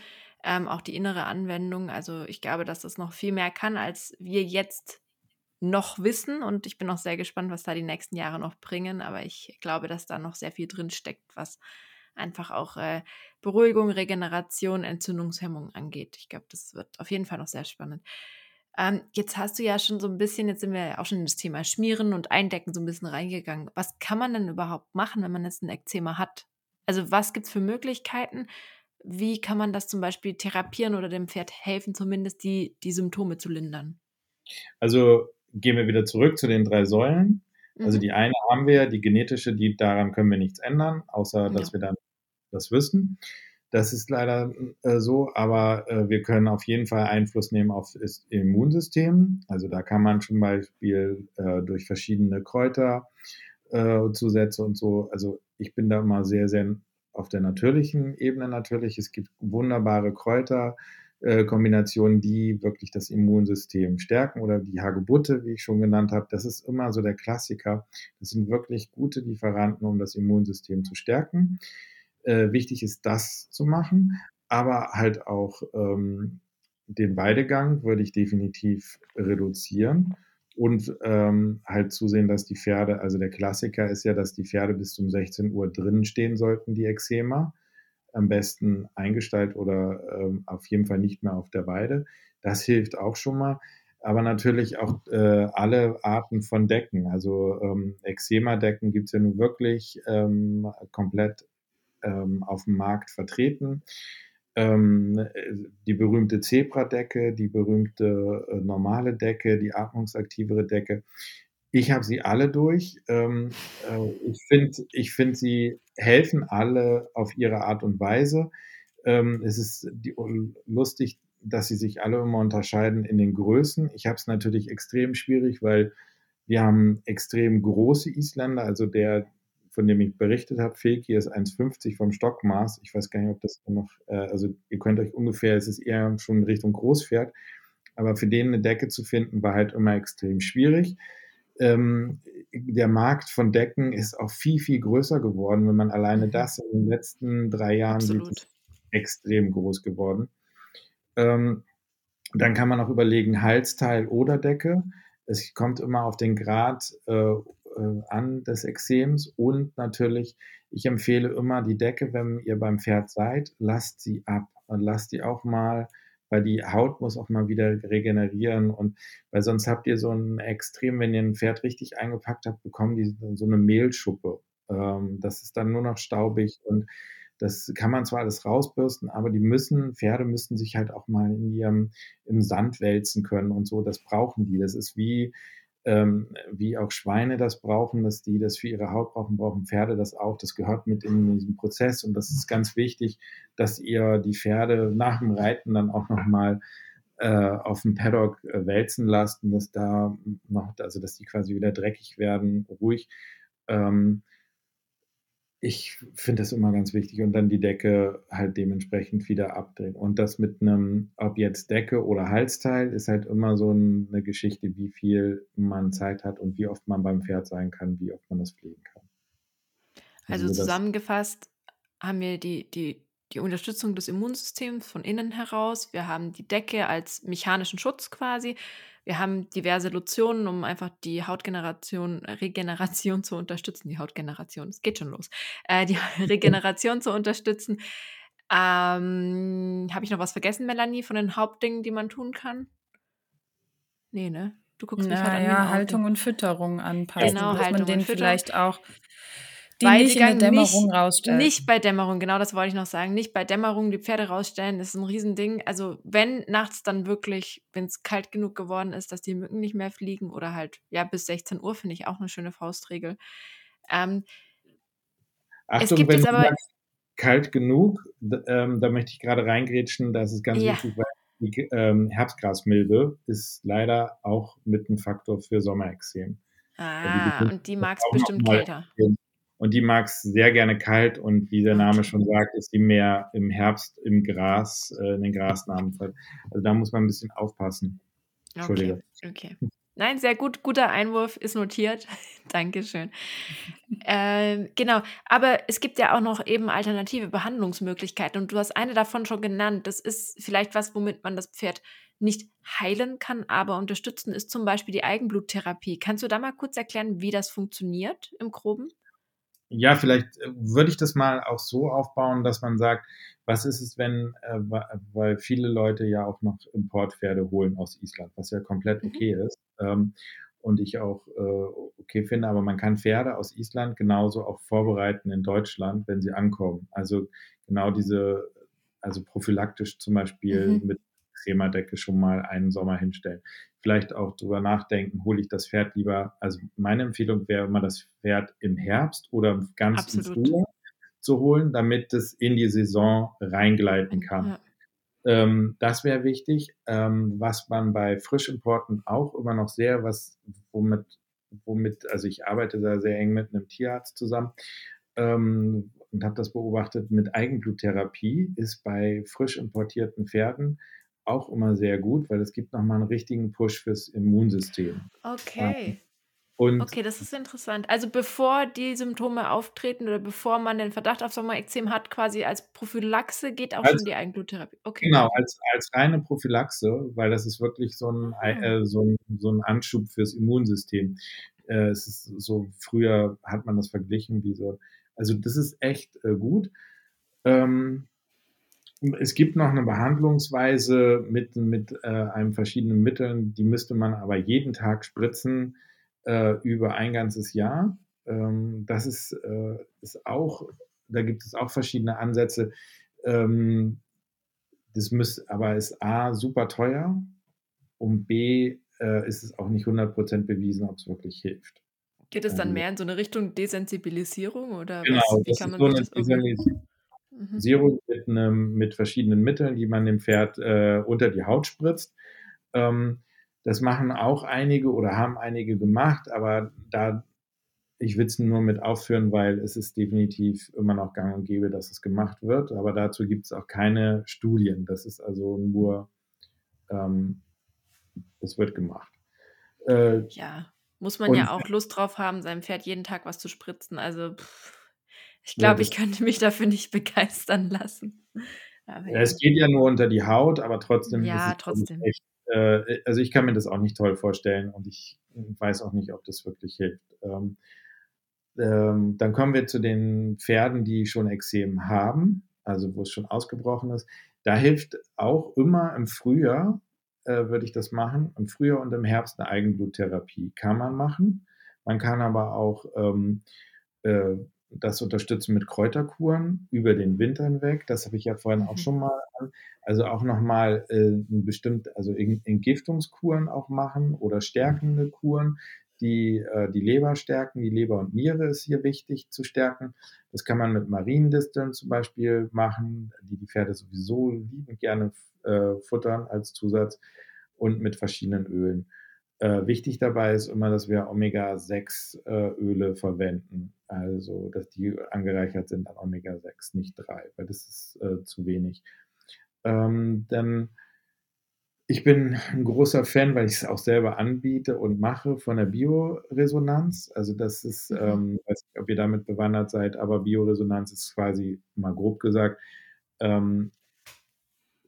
Speaker 2: Ähm, auch die innere Anwendung. Also ich glaube, dass das noch viel mehr kann, als wir jetzt noch wissen. Und ich bin auch sehr gespannt, was da die nächsten Jahre noch bringen. Aber ich glaube, dass da noch sehr viel drin steckt, was einfach auch äh, Beruhigung, Regeneration, Entzündungshemmung angeht. Ich glaube, das wird auf jeden Fall noch sehr spannend. Ähm, jetzt hast du ja schon so ein bisschen, jetzt sind wir ja auch schon in das Thema Schmieren und Eindecken so ein bisschen reingegangen. Was kann man denn überhaupt machen, wenn man jetzt ein Ekzema hat? Also was gibt es für Möglichkeiten? Wie kann man das zum Beispiel therapieren oder dem Pferd helfen, zumindest die, die Symptome zu lindern?
Speaker 4: Also gehen wir wieder zurück zu den drei Säulen. Also mhm. die eine haben wir, die genetische, die daran können wir nichts ändern, außer dass ja. wir dann das wissen. Das ist leider äh, so, aber äh, wir können auf jeden Fall Einfluss nehmen auf das Immunsystem. Also da kann man zum Beispiel äh, durch verschiedene Kräuterzusätze äh, und so. Also ich bin da immer sehr, sehr auf der natürlichen Ebene natürlich. Es gibt wunderbare Kräuterkombinationen, die wirklich das Immunsystem stärken oder die Hagebutte, wie ich schon genannt habe. Das ist immer so der Klassiker. Das sind wirklich gute Lieferanten, um das Immunsystem zu stärken äh, wichtig ist, das zu machen, aber halt auch ähm, den Weidegang würde ich definitiv reduzieren und ähm, halt zusehen, dass die Pferde, also der Klassiker ist ja, dass die Pferde bis zum 16 Uhr drinnen stehen sollten, die Eczema, am besten eingestellt oder ähm, auf jeden Fall nicht mehr auf der Weide. Das hilft auch schon mal. Aber natürlich auch äh, alle Arten von Decken. Also ähm, Eczema-Decken gibt es ja nun wirklich ähm, komplett ähm, auf dem Markt vertreten. Ähm, die berühmte Zebradecke, die berühmte äh, normale Decke, die atmungsaktivere Decke. Ich habe sie alle durch. Ähm, äh, ich finde, ich find, sie helfen alle auf ihre Art und Weise. Ähm, es ist die, lustig, dass sie sich alle immer unterscheiden in den Größen. Ich habe es natürlich extrem schwierig, weil wir haben extrem große Isländer, also der von dem ich berichtet habe, Feki ist 1,50 vom Stockmaß. Ich weiß gar nicht, ob das noch, äh, also ihr könnt euch ungefähr, es ist eher schon in Richtung Großpferd, aber für den eine Decke zu finden, war halt immer extrem schwierig. Ähm, der Markt von Decken ist auch viel, viel größer geworden, wenn man alleine mhm. das in den letzten drei Jahren Absolut. sieht, extrem groß geworden. Ähm, dann kann man auch überlegen, Halsteil oder Decke. Es kommt immer auf den Grad äh, an des Ekzems und natürlich, ich empfehle immer die Decke, wenn ihr beim Pferd seid, lasst sie ab und lasst die auch mal, weil die Haut muss auch mal wieder regenerieren und weil sonst habt ihr so ein Extrem, wenn ihr ein Pferd richtig eingepackt habt, bekommen die so eine Mehlschuppe. Ähm, das ist dann nur noch staubig und das kann man zwar alles rausbürsten, aber die müssen, Pferde müssen sich halt auch mal in ihrem, im Sand wälzen können und so. Das brauchen die. Das ist wie, ähm, wie auch Schweine das brauchen, dass die das für ihre Haut brauchen, brauchen Pferde das auch. Das gehört mit in diesem Prozess und das ist ganz wichtig, dass ihr die Pferde nach dem Reiten dann auch nochmal äh, auf dem Paddock äh, wälzen lassen, dass da noch, also dass die quasi wieder dreckig werden, ruhig. Ähm, ich finde das immer ganz wichtig und dann die Decke halt dementsprechend wieder abdrehen. Und das mit einem, ob jetzt Decke oder Halsteil, ist halt immer so eine Geschichte, wie viel man Zeit hat und wie oft man beim Pferd sein kann, wie oft man das pflegen kann.
Speaker 2: Also, also zusammengefasst haben wir die, die, die Unterstützung des Immunsystems von innen heraus. Wir haben die Decke als mechanischen Schutz quasi. Wir haben diverse Lotionen, um einfach die Hautgeneration, äh, Regeneration zu unterstützen. Die Hautgeneration, es geht schon los. Äh, die Regeneration zu unterstützen. Ähm, Habe ich noch was vergessen, Melanie, von den Hauptdingen, die man tun kann? Nee, ne?
Speaker 3: Du guckst mich halt an. Ja, Haltung und Fütterung anpassen. Genau, dass Haltung man den vielleicht auch
Speaker 2: die nicht in der Dämmerung nicht, rausstellen. Nicht bei Dämmerung, genau das wollte ich noch sagen. Nicht bei Dämmerung die Pferde rausstellen, ist ein Riesending. Also wenn nachts dann wirklich, wenn es kalt genug geworden ist, dass die Mücken nicht mehr fliegen oder halt, ja, bis 16 Uhr finde ich auch eine schöne Faustregel. Ähm,
Speaker 4: Achtung, es gibt wenn jetzt aber kalt genug, ähm, da möchte ich gerade reingrätschen, das ist ganz ja. wichtig, weil die ähm, Herbstgrasmilbe ist leider auch mit ein Faktor für Sommerexem.
Speaker 2: Ah, und die mag es bestimmt kälter.
Speaker 4: Und die mag es sehr gerne kalt und wie der Name schon sagt, ist die mehr im Herbst im Gras, äh, in den Grasnamen. Also da muss man ein bisschen aufpassen.
Speaker 2: Entschuldige. Okay. okay. Nein, sehr gut. Guter Einwurf ist notiert. Dankeschön. Ähm, genau. Aber es gibt ja auch noch eben alternative Behandlungsmöglichkeiten. Und du hast eine davon schon genannt. Das ist vielleicht was, womit man das Pferd nicht heilen kann, aber unterstützen ist zum Beispiel die Eigenbluttherapie. Kannst du da mal kurz erklären, wie das funktioniert im Groben?
Speaker 4: Ja, vielleicht äh, würde ich das mal auch so aufbauen, dass man sagt, was ist es, wenn, äh, weil viele Leute ja auch noch Importpferde holen aus Island, was ja komplett mhm. okay mhm. ist. Ähm, und ich auch äh, okay finde, aber man kann Pferde aus Island genauso auch vorbereiten in Deutschland, wenn sie ankommen. Also genau diese, also prophylaktisch zum Beispiel mhm. mit Cremerdecke schon mal einen Sommer hinstellen. Vielleicht auch drüber nachdenken, hole ich das Pferd lieber, also meine Empfehlung wäre immer das Pferd im Herbst oder ganz Absolut. im Frühjahr zu holen, damit es in die Saison reingleiten kann. Ja. Ähm, das wäre wichtig. Ähm, was man bei Frischimporten auch immer noch sehr, was, womit, womit, also ich arbeite da sehr eng mit einem Tierarzt zusammen ähm, und habe das beobachtet, mit Eigenbluttherapie ist bei frisch importierten Pferden auch immer sehr gut, weil es gibt nochmal einen richtigen Push fürs Immunsystem.
Speaker 2: Okay. Und okay, das ist interessant. Also bevor die Symptome auftreten oder bevor man den Verdacht auf Sommerexem hat, quasi als Prophylaxe geht auch als, schon die Eigenbluttherapie.
Speaker 4: Okay. Genau, als, als reine Prophylaxe, weil das ist wirklich so ein, ah. äh, so ein, so ein Anschub fürs Immunsystem. Äh, es ist so, früher hat man das verglichen wie so, also das ist echt äh, gut. Ähm, es gibt noch eine Behandlungsweise mit, mit äh, einem verschiedenen Mitteln, die müsste man aber jeden Tag spritzen äh, über ein ganzes Jahr. Ähm, das ist, äh, ist auch, da gibt es auch verschiedene Ansätze. Ähm, das müsste, aber ist A, super teuer und B, äh, ist es auch nicht 100% bewiesen, ob es wirklich hilft.
Speaker 2: Geht es dann ähm, mehr in so eine Richtung Desensibilisierung oder genau, was, wie kann man so
Speaker 4: das Mhm. Serum mit, einem, mit verschiedenen Mitteln, die man dem Pferd äh, unter die Haut spritzt. Ähm, das machen auch einige oder haben einige gemacht, aber da ich will es nur mit aufführen, weil es ist definitiv immer noch gang und gäbe, dass es gemacht wird. Aber dazu gibt es auch keine Studien. Das ist also nur, ähm, es wird gemacht.
Speaker 2: Äh, ja, muss man ja auch Lust drauf haben, seinem Pferd jeden Tag was zu spritzen. Also pff. Ich glaube, ja, ich könnte mich dafür nicht begeistern lassen.
Speaker 4: Ja. Es geht ja nur unter die Haut, aber trotzdem.
Speaker 2: Ja, trotzdem.
Speaker 4: Echt, äh, also ich kann mir das auch nicht toll vorstellen und ich weiß auch nicht, ob das wirklich hilft. Ähm, ähm, dann kommen wir zu den Pferden, die schon Exem haben, also wo es schon ausgebrochen ist. Da hilft auch immer im Frühjahr, äh, würde ich das machen, im Frühjahr und im Herbst eine Eigenbluttherapie. Kann man machen. Man kann aber auch ähm, äh, das unterstützen mit Kräuterkuren über den Winter hinweg. Das habe ich ja vorhin auch mhm. schon mal. Also auch nochmal äh, bestimmt, also Entgiftungskuren auch machen oder stärkende Kuren, die äh, die Leber stärken. Die Leber und Niere ist hier wichtig zu stärken. Das kann man mit Mariendisteln zum Beispiel machen, die die Pferde sowieso liebend gerne äh, futtern als Zusatz und mit verschiedenen Ölen. Äh, wichtig dabei ist immer, dass wir Omega-6-Öle äh, verwenden, also dass die angereichert sind an Omega-6, nicht 3, weil das ist äh, zu wenig. Ähm, dann ich bin ein großer Fan, weil ich es auch selber anbiete und mache von der Bioresonanz. Also das ist, mhm. ähm, weiß nicht, ob ihr damit bewandert seid, aber Bioresonanz ist quasi, mal grob gesagt, ähm,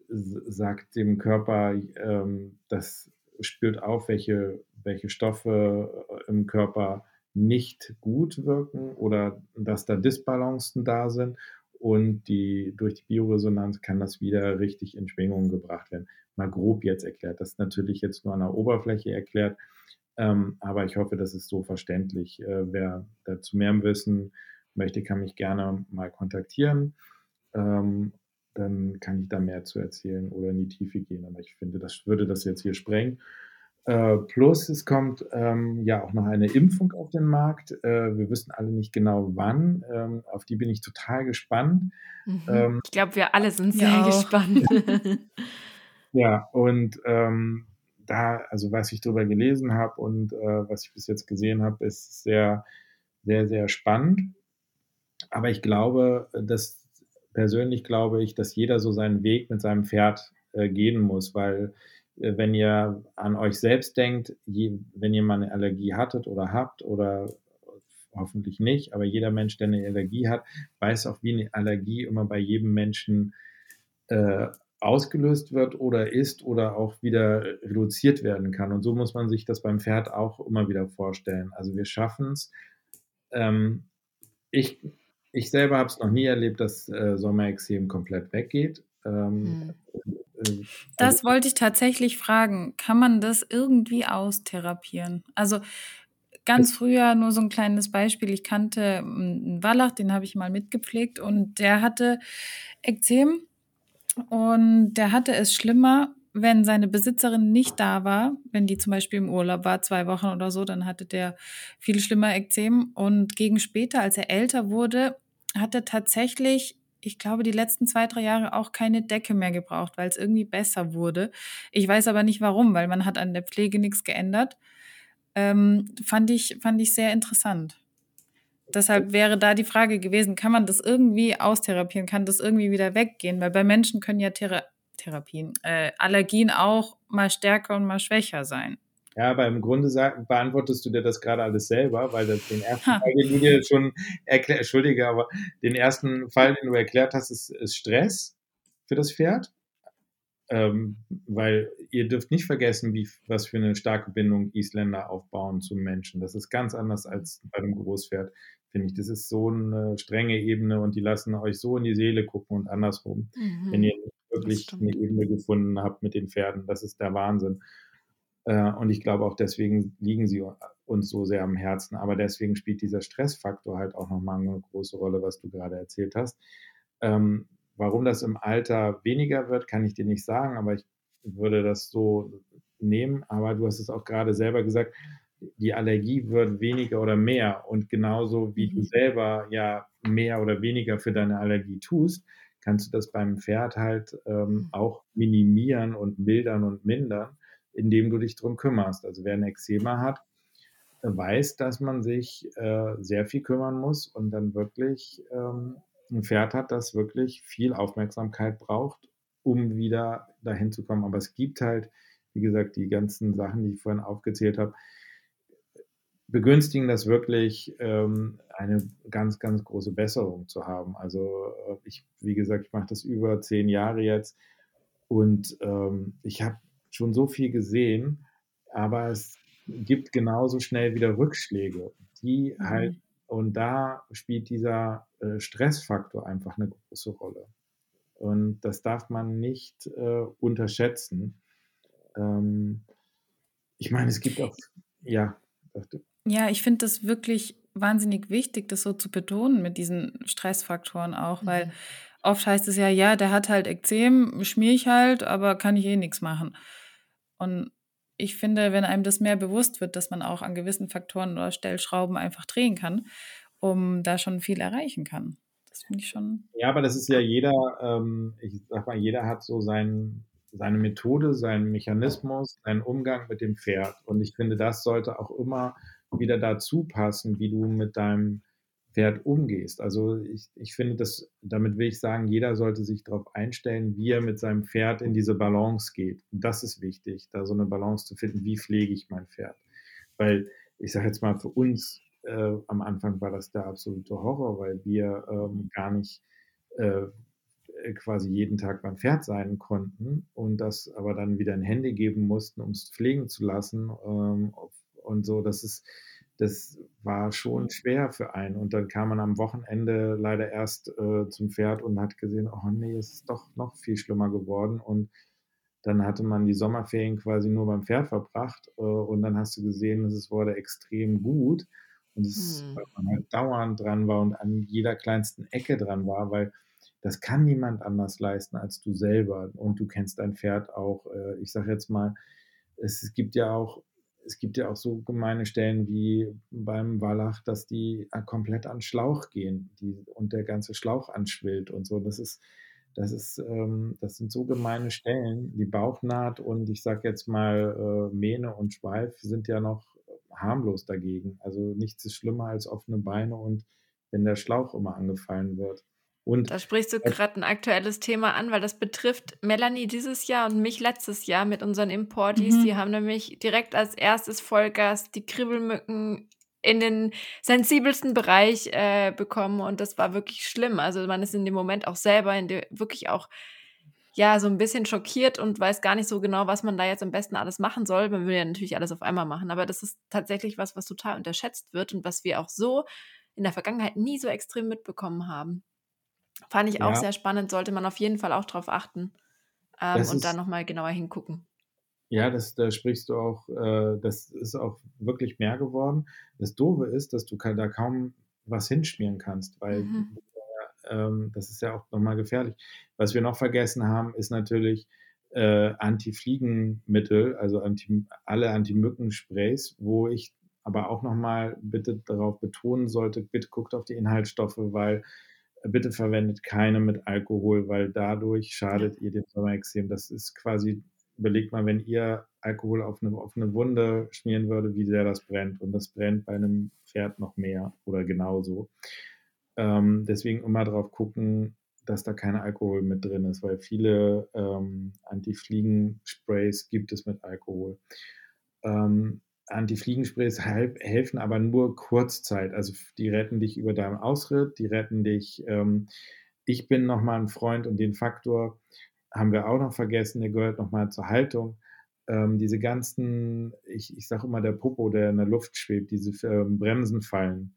Speaker 4: sagt dem Körper, ähm, das spürt auf, welche, welche Stoffe äh, im Körper nicht gut wirken oder dass da Disbalancen da sind und die, durch die Bioresonanz kann das wieder richtig in Schwingungen gebracht werden mal grob jetzt erklärt. Das ist natürlich jetzt nur an der Oberfläche erklärt, ähm, aber ich hoffe, das ist so verständlich. Äh, wer dazu mehr wissen möchte, kann mich gerne mal kontaktieren. Ähm, dann kann ich da mehr zu erzählen oder in die Tiefe gehen. Aber ich finde, das würde das jetzt hier sprengen. Äh, plus, es kommt ähm, ja auch noch eine Impfung auf den Markt. Äh, wir wissen alle nicht genau wann. Ähm, auf die bin ich total gespannt.
Speaker 2: Mhm. Ähm, ich glaube, wir alle sind sehr ja gespannt.
Speaker 4: Ja, und ähm, da, also was ich darüber gelesen habe und äh, was ich bis jetzt gesehen habe, ist sehr, sehr, sehr spannend. Aber ich glaube, dass persönlich glaube ich, dass jeder so seinen Weg mit seinem Pferd äh, gehen muss, weil äh, wenn ihr an euch selbst denkt, je, wenn ihr mal eine Allergie hattet oder habt oder hoffentlich nicht, aber jeder Mensch, der eine Allergie hat, weiß auch, wie eine Allergie immer bei jedem Menschen äh, ausgelöst wird oder ist oder auch wieder reduziert werden kann. Und so muss man sich das beim Pferd auch immer wieder vorstellen. Also wir schaffen es. Ähm, ich, ich selber habe es noch nie erlebt, dass äh, Sommerexem komplett weggeht. Ähm,
Speaker 3: hm. äh, das also, wollte ich tatsächlich fragen. Kann man das irgendwie austherapieren? Also ganz früher nur so ein kleines Beispiel. Ich kannte einen Wallach, den habe ich mal mitgepflegt und der hatte Ekzem und der hatte es schlimmer, wenn seine Besitzerin nicht da war, wenn die zum Beispiel im Urlaub war, zwei Wochen oder so, dann hatte der viel schlimmer Ekzem. Und gegen später, als er älter wurde, hat er tatsächlich, ich glaube, die letzten zwei, drei Jahre auch keine Decke mehr gebraucht, weil es irgendwie besser wurde. Ich weiß aber nicht warum, weil man hat an der Pflege nichts geändert. Ähm, fand ich, fand ich sehr interessant. Deshalb wäre da die Frage gewesen, kann man das irgendwie austherapieren, kann das irgendwie wieder weggehen? Weil bei Menschen können ja Thera Therapien, äh, Allergien auch mal stärker und mal schwächer sein.
Speaker 4: Ja, aber im Grunde sag, beantwortest du dir das gerade alles selber, weil das, den ersten ha. Fall, den du dir schon erklärt, entschuldige, aber den ersten Fall, den du erklärt hast, ist, ist Stress für das Pferd. Ähm, weil ihr dürft nicht vergessen, wie, was für eine starke Bindung Isländer aufbauen zum Menschen. Das ist ganz anders als bei einem Großpferd, finde ich. Das ist so eine strenge Ebene und die lassen euch so in die Seele gucken und andersrum, mhm. wenn ihr wirklich eine Ebene gefunden habt mit den Pferden. Das ist der Wahnsinn. Äh, und ich glaube auch deswegen liegen sie uns so sehr am Herzen. Aber deswegen spielt dieser Stressfaktor halt auch nochmal eine große Rolle, was du gerade erzählt hast. Ähm, Warum das im Alter weniger wird, kann ich dir nicht sagen, aber ich würde das so nehmen. Aber du hast es auch gerade selber gesagt, die Allergie wird weniger oder mehr. Und genauso wie du mhm. selber ja mehr oder weniger für deine Allergie tust, kannst du das beim Pferd halt ähm, mhm. auch minimieren und mildern und mindern, indem du dich drum kümmerst. Also wer ein Eczema hat, weiß, dass man sich äh, sehr viel kümmern muss und dann wirklich ähm, ein Pferd hat, das wirklich viel Aufmerksamkeit braucht, um wieder dahin zu kommen. Aber es gibt halt, wie gesagt, die ganzen Sachen, die ich vorhin aufgezählt habe, begünstigen das wirklich, ähm, eine ganz, ganz große Besserung zu haben. Also äh, ich, wie gesagt, ich mache das über zehn Jahre jetzt und ähm, ich habe schon so viel gesehen, aber es gibt genauso schnell wieder Rückschläge, die mhm. halt und da spielt dieser äh, Stressfaktor einfach eine große Rolle. Und das darf man nicht äh, unterschätzen. Ähm, ich meine, es gibt auch, ja.
Speaker 3: Ja, ich finde das wirklich wahnsinnig wichtig, das so zu betonen mit diesen Stressfaktoren auch, mhm. weil oft heißt es ja, ja, der hat halt Ekzem, schmier ich halt, aber kann ich eh nichts machen. Und ich finde, wenn einem das mehr bewusst wird, dass man auch an gewissen Faktoren oder Stellschrauben einfach drehen kann, um da schon viel erreichen kann. Das finde ich schon.
Speaker 4: Ja, aber das ist ja jeder, ähm, ich sag mal, jeder hat so sein, seine Methode, seinen Mechanismus, seinen Umgang mit dem Pferd. Und ich finde, das sollte auch immer wieder dazu passen, wie du mit deinem Pferd umgehst. Also ich, ich finde, das, damit will ich sagen, jeder sollte sich darauf einstellen, wie er mit seinem Pferd in diese Balance geht. Und das ist wichtig, da so eine Balance zu finden, wie pflege ich mein Pferd. Weil ich sage jetzt mal, für uns äh, am Anfang war das der absolute Horror, weil wir ähm, gar nicht äh, quasi jeden Tag beim Pferd sein konnten und das aber dann wieder in Hände geben mussten, um es pflegen zu lassen ähm, und so. Das ist das war schon schwer für einen. Und dann kam man am Wochenende leider erst äh, zum Pferd und hat gesehen, oh nee, es ist doch noch viel schlimmer geworden. Und dann hatte man die Sommerferien quasi nur beim Pferd verbracht äh, und dann hast du gesehen, es wurde extrem gut. Und es, hm. weil man halt dauernd dran war und an jeder kleinsten Ecke dran war, weil das kann niemand anders leisten als du selber. Und du kennst dein Pferd auch. Äh, ich sage jetzt mal, es gibt ja auch es gibt ja auch so gemeine Stellen wie beim Wallach, dass die äh, komplett an Schlauch gehen die, und der ganze Schlauch anschwillt und so. Das ist, das ist, ähm, das sind so gemeine Stellen. Die Bauchnaht und ich sage jetzt mal äh, Mähne und Schweif sind ja noch harmlos dagegen. Also nichts ist schlimmer als offene Beine und wenn der Schlauch immer angefallen wird.
Speaker 2: Und da sprichst du gerade ein aktuelles Thema an, weil das betrifft Melanie dieses Jahr und mich letztes Jahr mit unseren Importis. Mhm. Die haben nämlich direkt als erstes Vollgas die Kribbelmücken in den sensibelsten Bereich äh, bekommen und das war wirklich schlimm. Also man ist in dem Moment auch selber in der, wirklich auch ja so ein bisschen schockiert und weiß gar nicht so genau, was man da jetzt am besten alles machen soll. Man will ja natürlich alles auf einmal machen, aber das ist tatsächlich was, was total unterschätzt wird und was wir auch so in der Vergangenheit nie so extrem mitbekommen haben. Fand ich auch ja. sehr spannend, sollte man auf jeden Fall auch drauf achten ähm, und da nochmal genauer hingucken.
Speaker 4: Ja, das, da sprichst du auch, äh, das ist auch wirklich mehr geworden. Das Doofe ist, dass du da kaum was hinschmieren kannst, weil mhm. ähm, das ist ja auch nochmal gefährlich. Was wir noch vergessen haben, ist natürlich äh, Anti-Fliegenmittel, also anti, alle Anti-Mücken-Sprays, wo ich aber auch nochmal bitte darauf betonen sollte, bitte guckt auf die Inhaltsstoffe, weil bitte verwendet keine mit Alkohol, weil dadurch schadet ihr dem Sommerextrem. Das ist quasi, überlegt mal, wenn ihr Alkohol auf eine, auf eine Wunde schmieren würde, wie sehr das brennt. Und das brennt bei einem Pferd noch mehr oder genauso. Ähm, deswegen immer drauf gucken, dass da kein Alkohol mit drin ist, weil viele ähm, Anti-Fliegen-Sprays gibt es mit Alkohol. Ähm, Anti-Fliegensprays helfen aber nur Kurzzeit. Also die retten dich über deinem Ausritt, die retten dich. Ähm, ich bin nochmal ein Freund und den Faktor haben wir auch noch vergessen, der gehört nochmal zur Haltung. Ähm, diese ganzen, ich, ich sage immer der Popo, der in der Luft schwebt, diese ähm, Bremsenfallen,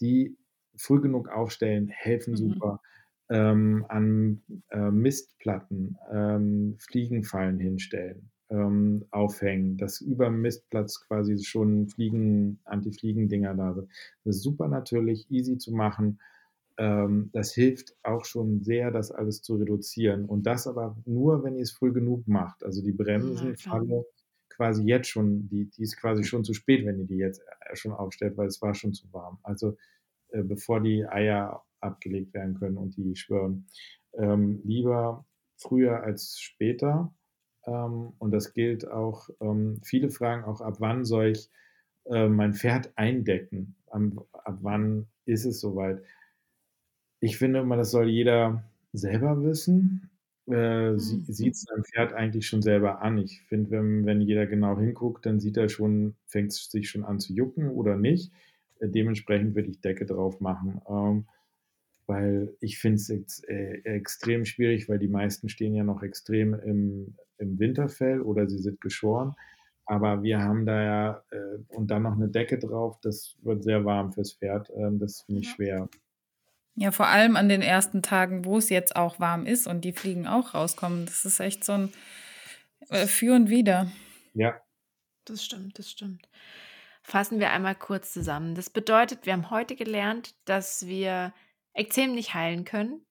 Speaker 4: die früh genug aufstellen, helfen mhm. super. Ähm, an äh, Mistplatten ähm, Fliegenfallen hinstellen ähm, aufhängen, dass über dem Mistplatz quasi schon Fliegen, Anti-Fliegen-Dinger da sind. Das ist super natürlich, easy zu machen. Ähm, das hilft auch schon sehr, das alles zu reduzieren. Und das aber nur, wenn ihr es früh genug macht. Also die Bremsenfalle ja, quasi jetzt schon, die, die ist quasi schon zu spät, wenn ihr die jetzt äh, schon aufstellt, weil es war schon zu warm. Also äh, bevor die Eier abgelegt werden können und die schwören. Ähm, lieber früher als später ähm, und das gilt auch, ähm, viele fragen auch, ab wann soll ich äh, mein Pferd eindecken? ab wann ist es soweit? Ich finde immer, das soll jeder selber wissen. Äh, mhm. Sieht es sein Pferd eigentlich schon selber an. Ich finde, wenn, wenn jeder genau hinguckt, dann sieht er schon, fängt es sich schon an zu jucken oder nicht. Äh, dementsprechend würde ich Decke drauf machen. Ähm, weil ich finde es äh, extrem schwierig, weil die meisten stehen ja noch extrem im, im Winterfell oder sie sind geschoren. Aber wir haben da ja äh, und dann noch eine Decke drauf, das wird sehr warm fürs Pferd. Ähm, das finde ich schwer.
Speaker 3: Ja, vor allem an den ersten Tagen, wo es jetzt auch warm ist und die Fliegen auch rauskommen. Das ist echt so ein äh, Für und Wider.
Speaker 4: Ja.
Speaker 2: Das stimmt, das stimmt. Fassen wir einmal kurz zusammen. Das bedeutet, wir haben heute gelernt, dass wir Ekzem nicht heilen können,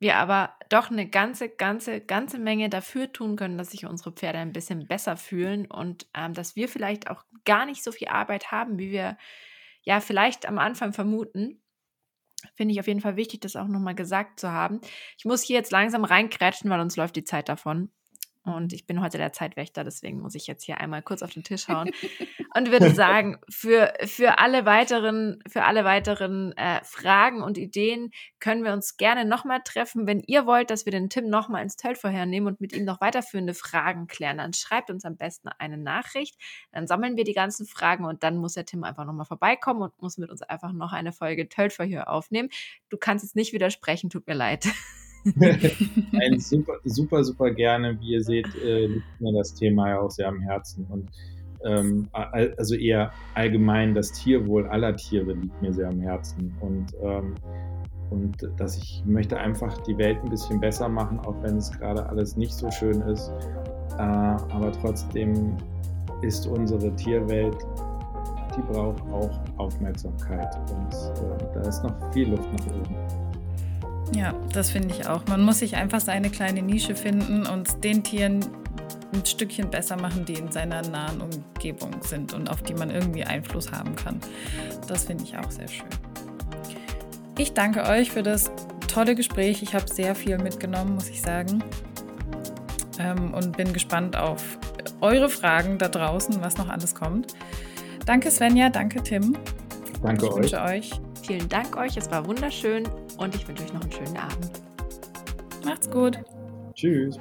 Speaker 2: wir aber doch eine ganze, ganze, ganze Menge dafür tun können, dass sich unsere Pferde ein bisschen besser fühlen und ähm, dass wir vielleicht auch gar nicht so viel Arbeit haben, wie wir ja vielleicht am Anfang vermuten. Finde ich auf jeden Fall wichtig, das auch nochmal gesagt zu haben. Ich muss hier jetzt langsam reinkrätschen, weil uns läuft die Zeit davon. Und ich bin heute der Zeitwächter, deswegen muss ich jetzt hier einmal kurz auf den Tisch hauen und würde sagen, für, für alle weiteren, für alle weiteren äh, Fragen und Ideen können wir uns gerne nochmal treffen. Wenn ihr wollt, dass wir den Tim nochmal ins Töltvorher nehmen und mit ihm noch weiterführende Fragen klären, dann schreibt uns am besten eine Nachricht. Dann sammeln wir die ganzen Fragen und dann muss der Tim einfach nochmal vorbeikommen und muss mit uns einfach noch eine Folge Töltverhör aufnehmen. Du kannst jetzt nicht widersprechen, tut mir leid.
Speaker 4: Ein super, super, super gerne. Wie ihr seht, äh, liegt mir das Thema ja auch sehr am Herzen. Und ähm, also eher allgemein das Tierwohl aller Tiere liegt mir sehr am Herzen. Und, ähm, und dass ich möchte einfach die Welt ein bisschen besser machen, auch wenn es gerade alles nicht so schön ist. Äh, aber trotzdem ist unsere Tierwelt, die braucht auch Aufmerksamkeit. Und äh, da ist noch viel Luft nach oben.
Speaker 3: Ja, das finde ich auch. Man muss sich einfach seine kleine Nische finden und den Tieren ein Stückchen besser machen, die in seiner nahen Umgebung sind und auf die man irgendwie Einfluss haben kann. Das finde ich auch sehr schön. Ich danke euch für das tolle Gespräch. Ich habe sehr viel mitgenommen, muss ich sagen. Ähm, und bin gespannt auf eure Fragen da draußen, was noch alles kommt. Danke Svenja, danke Tim.
Speaker 4: Danke
Speaker 3: ich
Speaker 4: euch.
Speaker 3: wünsche euch.
Speaker 2: Vielen Dank euch, es war wunderschön und ich wünsche euch noch einen schönen Abend.
Speaker 3: Macht's gut.
Speaker 4: Tschüss.